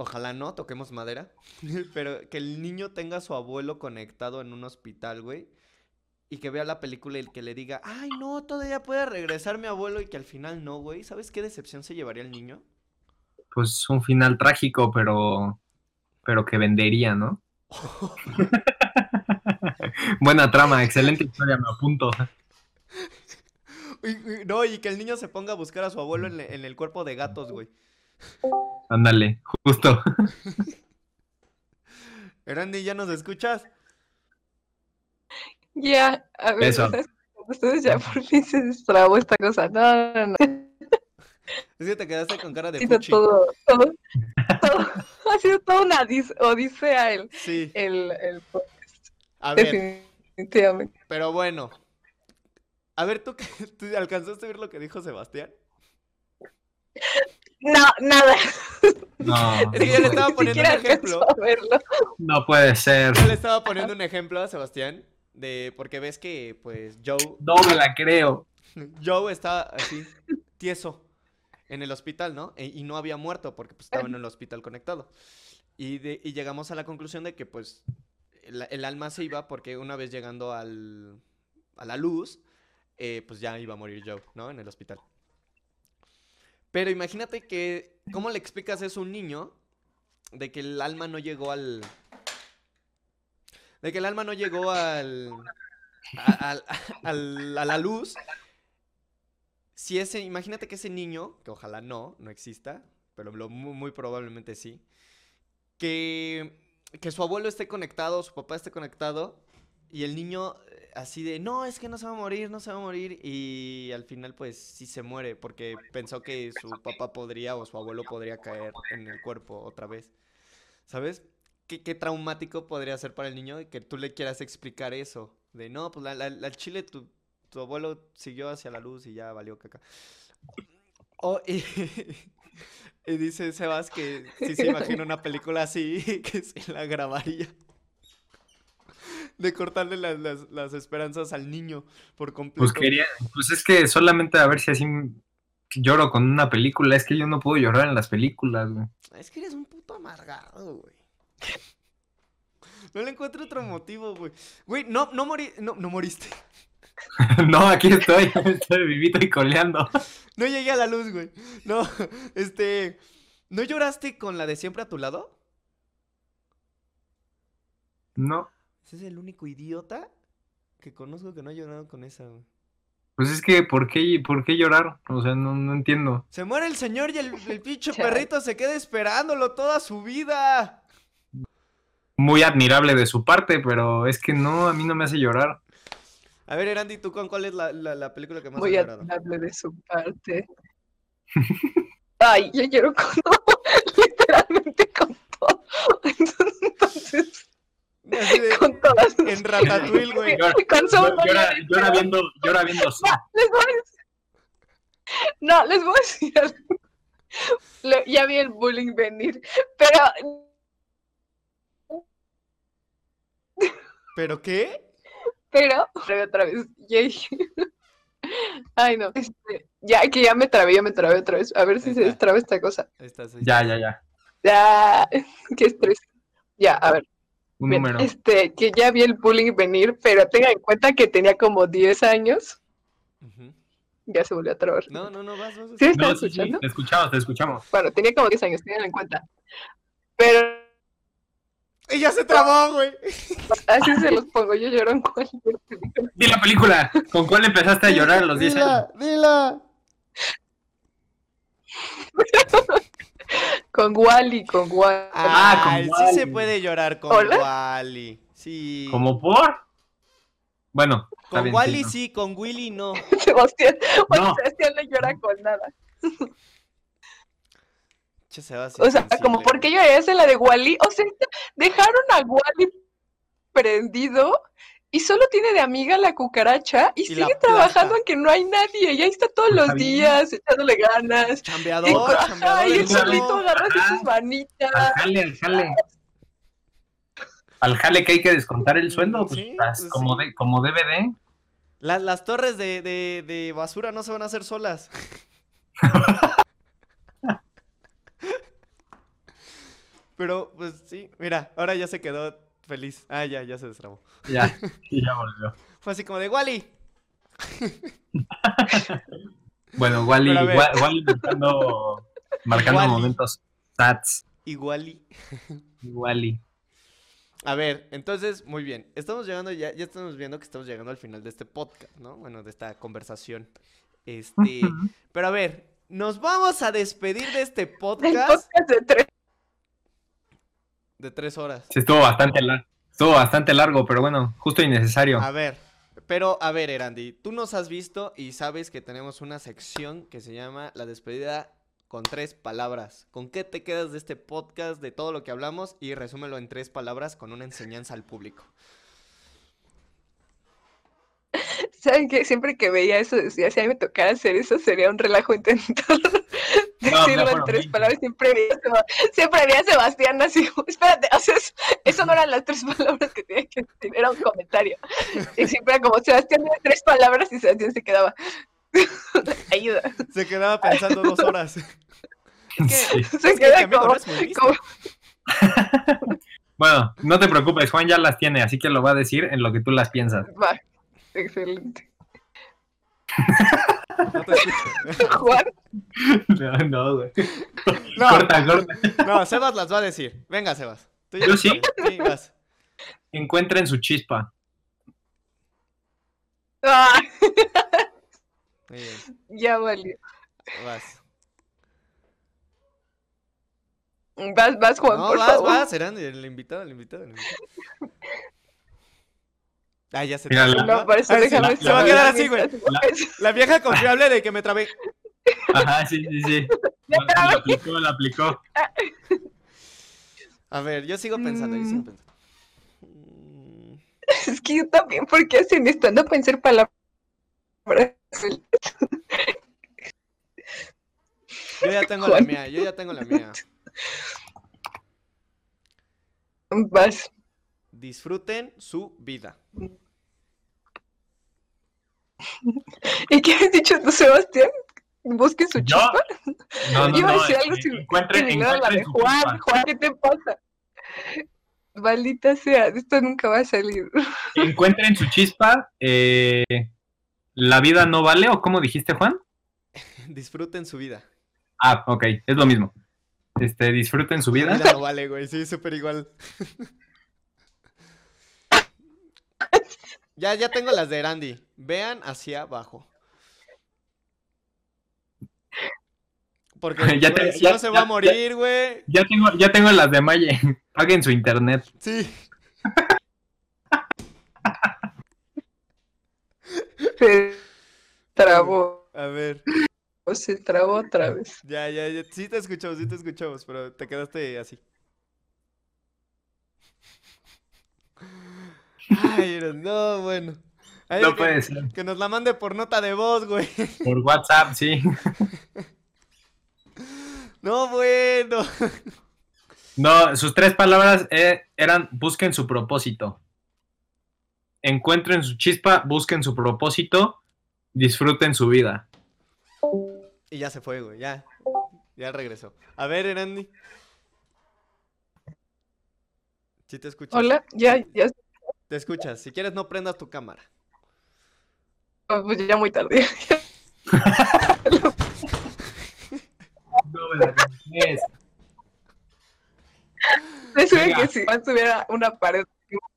ojalá no, toquemos madera. Pero que el niño tenga a su abuelo conectado en un hospital, güey. Y que vea la película y que le diga, ay, no, todavía puede regresar mi abuelo y que al final no, güey. ¿Sabes qué decepción se llevaría el niño? Pues un final trágico, pero, pero que vendería, ¿no? Buena trama, excelente historia, me apunto. Y- y- no, y que el niño se ponga a buscar a su abuelo en, en el cuerpo de gatos, güey. Ándale, justo. Erandi, ¿ya nos escuchas? Ya, a ver, Eso. ¿ustedes, ya por fin se destrabó esta cosa. No, no, no. Es que te quedaste con cara Ha de sido fuchi. todo, todo, todo- ha sido toda una dis- odisea el, Sí, el, el podcast, a ver, definitivamente. pero bueno. A ver, ¿tú, ¿tú alcanzaste a ver lo que dijo Sebastián? No, nada. No, Es que yo le estaba Ni poniendo un siquiera ejemplo. alcanzó a verlo. no puede ser. Yo le estaba poniendo un ejemplo a Sebastián de porque ves que pues Joe No me la creo. Joe está así tieso en el hospital, ¿no? E- y no había muerto porque pues, estaba en el hospital conectado. Y, de- y llegamos a la conclusión de que pues el, el alma se iba porque una vez llegando al, a la luz, eh, pues ya iba a morir Joe, ¿no? En el hospital. Pero imagínate que, ¿cómo le explicas eso a un niño de que el alma no llegó al... De que el alma no llegó al... a- al- a la luz. Si ese, imagínate que ese niño, que ojalá no, no exista, pero muy, probablemente sí, que, que su abuelo esté conectado, su papá esté conectado, y el niño así de, no, es que no se va a morir, no se va a morir, y al final pues sí se muere, porque pensó que su papá podría o su abuelo podría caer en el cuerpo otra vez, ¿sabes? ¿Qué, qué traumático podría ser para el niño que tú le quieras explicar eso? De, no, pues la, chile tu, tu abuelo siguió hacia la luz y ya valió caca. Oh, y, y dice Sebas que si se imagina una película así, que se la grabaría. De cortarle las, las- las esperanzas al niño por completo. Pues quería, pues es que solamente a ver si así lloro con una película. Es que yo no puedo llorar en las películas, güey. Es que eres un puto amargado, güey. No le encuentro otro motivo, güey. Güey, no, no morí, no, no moriste. no, aquí estoy, estoy vivito y coleando. No llegué a la luz, güey. No, este. ¿No lloraste con la de siempre a tu lado? No, Ese es el único idiota que conozco que no ha llorado con esa, güey. pues es que, ¿por qué, por qué llorar? O sea, no, no entiendo. Se muere el señor y el, el pinche perrito se queda esperándolo toda su vida. Muy admirable de su parte, pero es que no, a mí no me hace llorar. A ver, Erandi, ¿tú con cuál es la, la- la película que más Muy has llorado? admirable de su parte. Ay, yo lloro con todo, literalmente con todo. Entonces, de- con todas. en Ratatouille, güey. Con solo llora, llora viendo, llora viendo Saw. Les voy a decir. No, les voy a decir algo. Lo- ya vi el bullying venir, pero ¿Pero qué? Pero, otra vez, otra vez. Yay. Ay, no. Este, ya, que ya me trabé, ya me trabé otra vez. A ver si se destraba esta cosa. Ya, ya, ya. Ya, qué estrés. Ya, a ver. Un bien, número. Este, que ya vi el bullying venir, pero tenga en cuenta que tenía como 10 años. Ya se volvió a trabar. No, no, no, vas, vas. ¿Sí No, sí, sí, escuchando? te escuchamos, te escuchamos. Bueno, tenía como 10 años, tengan en cuenta. Pero ¡Y ya se trabó, güey! así se los pongo, yo lloro en cualquier película. Di la película. ¿Con cuál empezaste a llorar a los 10 años? Dila, dila. Con Wally, con Wally. Ah, con Ay, sí se puede llorar con ¿Hola? Wally. Sí. ¿Como por? Bueno, Con bien, Wally ¿no? sí, con Willy no. Sebastián, bueno, No. Sebastián no llora con nada. Che, se va así O sea, sensible, como, ¿por qué llorarías en la de Wally? O sea, dejaron a Wally prendido y solo tiene de amiga la cucaracha y, sigue trabajando aunque no hay nadie. Y ahí está todos los Está bien. días echándole ganas. Chambeador, Y, ajá, chambeador. y el solito agarrándose Ajá. sus manitas. Al jale, al jale. Al jale que hay que descontar el sueldo, pues, Sí, pues como, sí. de, como DVD. Las, las torres de, de, de basura no se van a hacer solas. Pero, pues sí, mira, ahora ya se quedó feliz. Ah, ya, ya se destrabó. Ya, y ya volvió. Fue así como de Wally. Bueno, Wally, Pero a ver. Wa- Wally marcando, marcando momentos sats. Y Wally. Wally. A ver, entonces, muy bien. Estamos llegando ya, ya estamos viendo que estamos llegando al final de este podcast, ¿no? Bueno, de esta conversación. Este, pero a ver, nos vamos a despedir de este El podcast podcast de tres. De tres horas. Sí, estuvo bastante largo. Estuvo bastante largo, pero bueno, justo y necesario. A ver, pero a ver, Erandi, tú nos has visto y sabes que tenemos una sección que se llama La despedida con tres palabras. ¿Con qué te quedas de este podcast, de todo lo que hablamos? Y resúmelo en tres palabras con una enseñanza al público. ¿Saben qué? Siempre que veía eso decía, si a mí me tocara hacer eso sería un relajo intentar No, decirlo en tres palabras. Siempre veía, siempre veía a Sebastián así, espérate, o sea, eso, eso no eran las tres palabras que tenía que decir, era un comentario. Y siempre era como, Sebastián tres palabras y Sebastián se quedaba, ayuda. Se quedaba pensando dos horas. Es que, Sí. Se es que queda como, como- Bueno, no te preocupes, Juan ya las tiene, así que lo va a decir en lo que tú las piensas. va, excelente. No te escucho. Juan, No, no, güey. No, Corta, corta. no, Sebas las va a decir. Venga, Sebas. Tú ya ¿Yo sí? sabes. Sí, vas. Encuentren su chispa. ah, Muy bien, ya valió. vas. Vas, vas, Juan, No, por vas, favor. vas, serán el invitado, el invitado, el invitado. Ah, ya se Mira, trabó, la- No, por eso Ah, sí, déjame se va a quedar así, güey. La vieja confiable de que me trabé. Ajá, sí, sí, sí. Lo aplicó, lo aplicó. A ver, yo sigo pensando, yo sigo Mm. pensando. Es que yo también, porque hacen estando a pensar palabras. Yo ya tengo la mía, yo ya tengo la mía. Vas. Disfruten su vida. ¿Y qué has dicho tú, Sebastián? Busquen su ¿Yo? chispa. No, no, Iba a no. decir eh, algo sin- encuentren, la encuentren su Juan. chispa. Juan, ¿qué te pasa? Maldita sea, esto nunca va a salir. Encuentren su chispa. eh, ¿La vida no vale o cómo dijiste, Juan? Disfruten su vida. Ah, ok, es lo mismo. Este, disfruten su La vida. vida no vale, güey. Sí, súper igual. Ya, ya tengo las de Randy. Vean hacia abajo. Porque Ya güey, te- si ya- no se ya- va a morir, güey. Ya tengo, ya tengo las de Maye. Paguen su internet. Sí. Se trabó. A ver. Se trabó otra vez. Ya, ya, ya. Sí te escuchamos, sí te escuchamos, pero te quedaste así. Ay, no, bueno. Ay, No que, puede ser. que nos la mande por nota de voz, güey. Por WhatsApp, sí. No, bueno. No, sus tres palabras eh, eran busquen su propósito. Encuentren su chispa, busquen su propósito, disfruten su vida. Y ya se fue, güey, ya. Ya regresó. A ver, Erandi. Sí te escuchas. Hola, ya, ya, Te escuchas. Si quieres, no prendas tu cámara. pues ya muy tarde. Me sube Venga. que si Juan tuviera una pared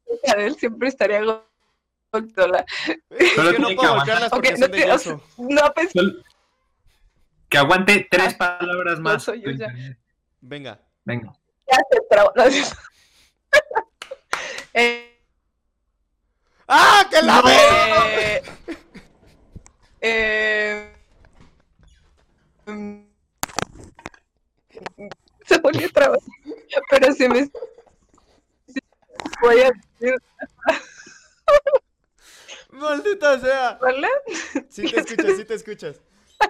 cerca de él, siempre estaría golpeándola. Es Solo que no puedo aguantar. golpearlas porque Ok, son no de te- o sea, yeso. No pensé Sol- Que aguante tres palabras no más. soy yo ya. Venga. Venga. Ya se trabó. No, Eh, ¡Ah, que la veo! eh, eh, se volvió a trabar. Pero si me voy a decir, ¡Maldita sea! ¿vale? Sí te escuchas, sí te escuchas.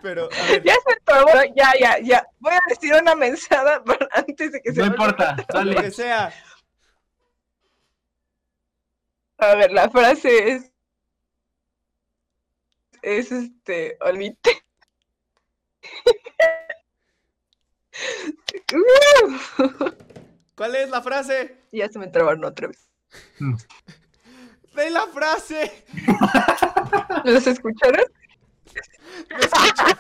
Pero, a ver. Ya se. Ya, ya, ya. Voy a decir una mensada para- antes de que se No importa, Lo que dale. sea. A ver, la frase es. Es este. Olvite. ¿Cuál es la frase? ya se me trabaron otra vez. ¡De la frase! ¿Los escucharon? ¿Me escuchas?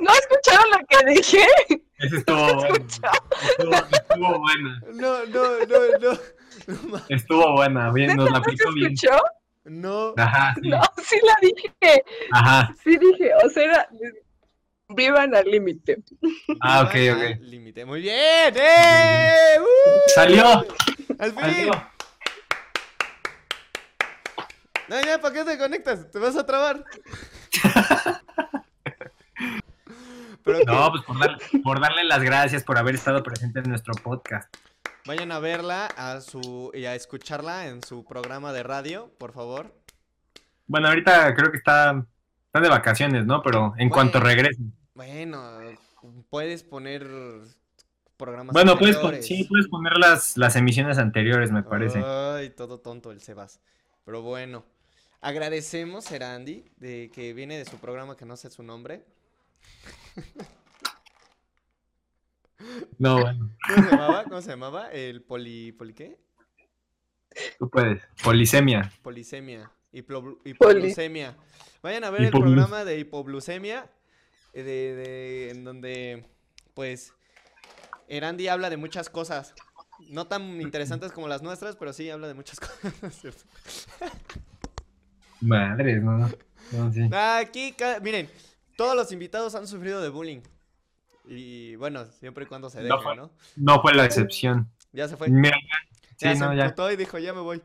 ¿No escucharon lo que dije? Ese estuvo bueno. Estuvo, estuvo buena. No, no, no, no. Estuvo buena. Bien, nos la ¿No se aplicó bien. escuchó? No. Ajá, sí. No, sí la dije. Ajá. Sí dije. O sea, era. Vivan al límite. Ah, ok, ok. Límite. Muy bien. ¡Eh! ¡Uh! Salió. Al fin. Salió. No, ya, ¿para qué te conectas? Te vas a trabar. Pero que No, pues por, dar- por darle las gracias por haber estado presente en nuestro podcast. Vayan a verla a su y a escucharla en su programa de radio, por favor. Bueno, ahorita creo que está, están de vacaciones, ¿no? Pero en cuanto regresen. Bueno, puedes poner programas Bueno, puedes, pon- anteriores. sí, puedes poner las, las emisiones anteriores, me parece. Ay, todo tonto el Sebas. Pero bueno, agradecemos a Erandi de que viene de su programa que no sé su nombre. No, bueno, ¿Cómo se llamaba? ¿Cómo se llamaba? El poli, poli qué? tú puedes. Polisemia. Polisemia. Hipoglucemia. Vayan a ver el programa de hipoglucemia. eh, De, de- en donde, pues, Erandi habla de muchas cosas. No tan interesantes como las nuestras, pero sí habla de muchas cosas. ¿cierto? Madres, no. No, sí. Aquí, miren, todos los invitados han sufrido de bullying. Y bueno, siempre y cuando se No deje, fue- ¿no? No fue la excepción. Ya se fue. Ya sí, se no, ya. emputó y dijo, ya me voy.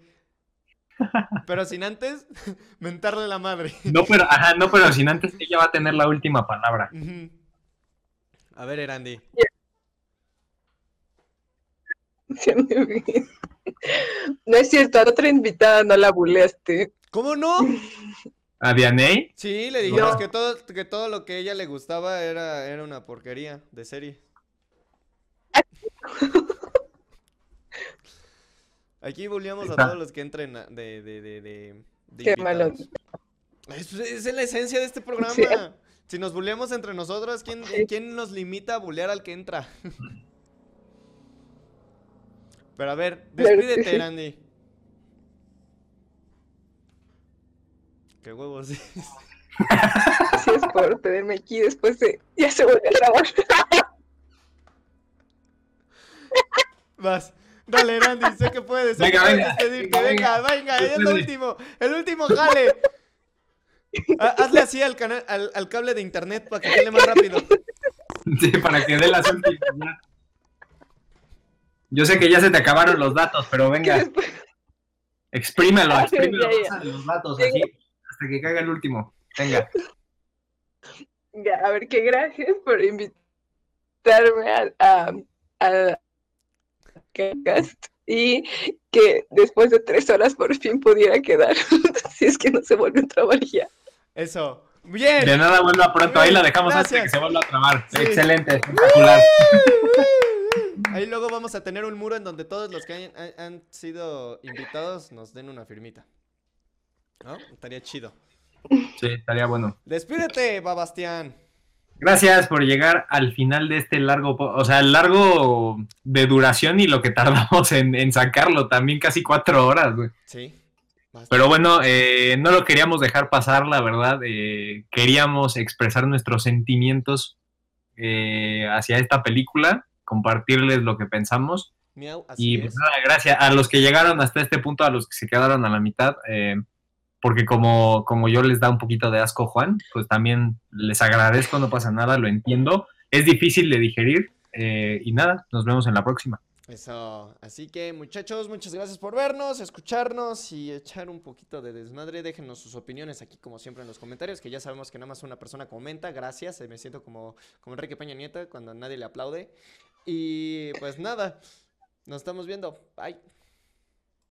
Pero sin antes mentarle la madre. No, pero, ajá, no, pero sin antes ella va a tener la última palabra. A ver, Erandi. No es cierto, a la otra invitada no la buleaste. ¿Cómo no? ¿A Dianey? Sí, le dijimos No. que todo, que todo lo que a ella le gustaba era, era una porquería de serie. Aquí bulleamos a todos los que entren a- de, de, de, de, de Qué malo. Es, es la esencia de este programa. Sí. Si nos bulleamos entre nosotros, ¿quién, Sí. ¿quién nos limita a bullear al que entra? Pero a ver, despídete, sí. Randy. Huevos. sí. Gracias por tenerme aquí después de. Ya se volvió a grabar. Vas. Dale, Randy, sé que puedes. sé Venga, que puedes venga, venga, Venga, venga, Se es lo puede. último. El último jale. Ha- Hazle así al, canal, al, al cable de internet para que jale más rápido. Sí, para que dé las últimas. Yo sé que ya se te acabaron los datos, pero venga, exprímelo, Ya, exprímelo, los datos así, hasta que caiga el último. Venga. Ya, a ver, que gracias por invitarme a, a, a podcast y que después de tres horas por fin pudiera quedar, si es que no se vuelve a trabar ya. Eso. Bien. De nada, vuelva pronto. Ahí la dejamos antes de que Gracias. se vuelva a trabar. Sí. Excelente, espectacular. Ahí luego vamos a tener un muro en donde todos los que han sido invitados nos den una firmita. ¿No? Estaría chido. Sí, estaría bueno. Despídete, Babastián. Gracias por llegar al final de este largo, o sea, largo de duración y lo que tardamos en, en sacarlo, también casi cuatro horas, güey. Sí. Pero bueno, eh, no lo queríamos dejar pasar, la verdad. eh, queríamos expresar nuestros sentimientos eh, hacia esta película, compartirles lo que pensamos. Miau, así Y es. pues nada, gracias a los que llegaron hasta este punto, a los que se quedaron a la mitad, eh, porque como, como yo les da un poquito de asco Juan, pues también les agradezco, no pasa nada, lo entiendo. Es difícil de digerir eh, y nada, nos vemos en la próxima. Eso. Así que, muchachos, muchas gracias por vernos, escucharnos y echar un poquito de desmadre. Déjenos sus opiniones aquí, como siempre, en los comentarios, que ya sabemos que nada más una persona comenta. Gracias. eh, Me siento como, como Enrique Peña Nieta cuando nadie le aplaude. Y pues nada, nos estamos viendo. Bye.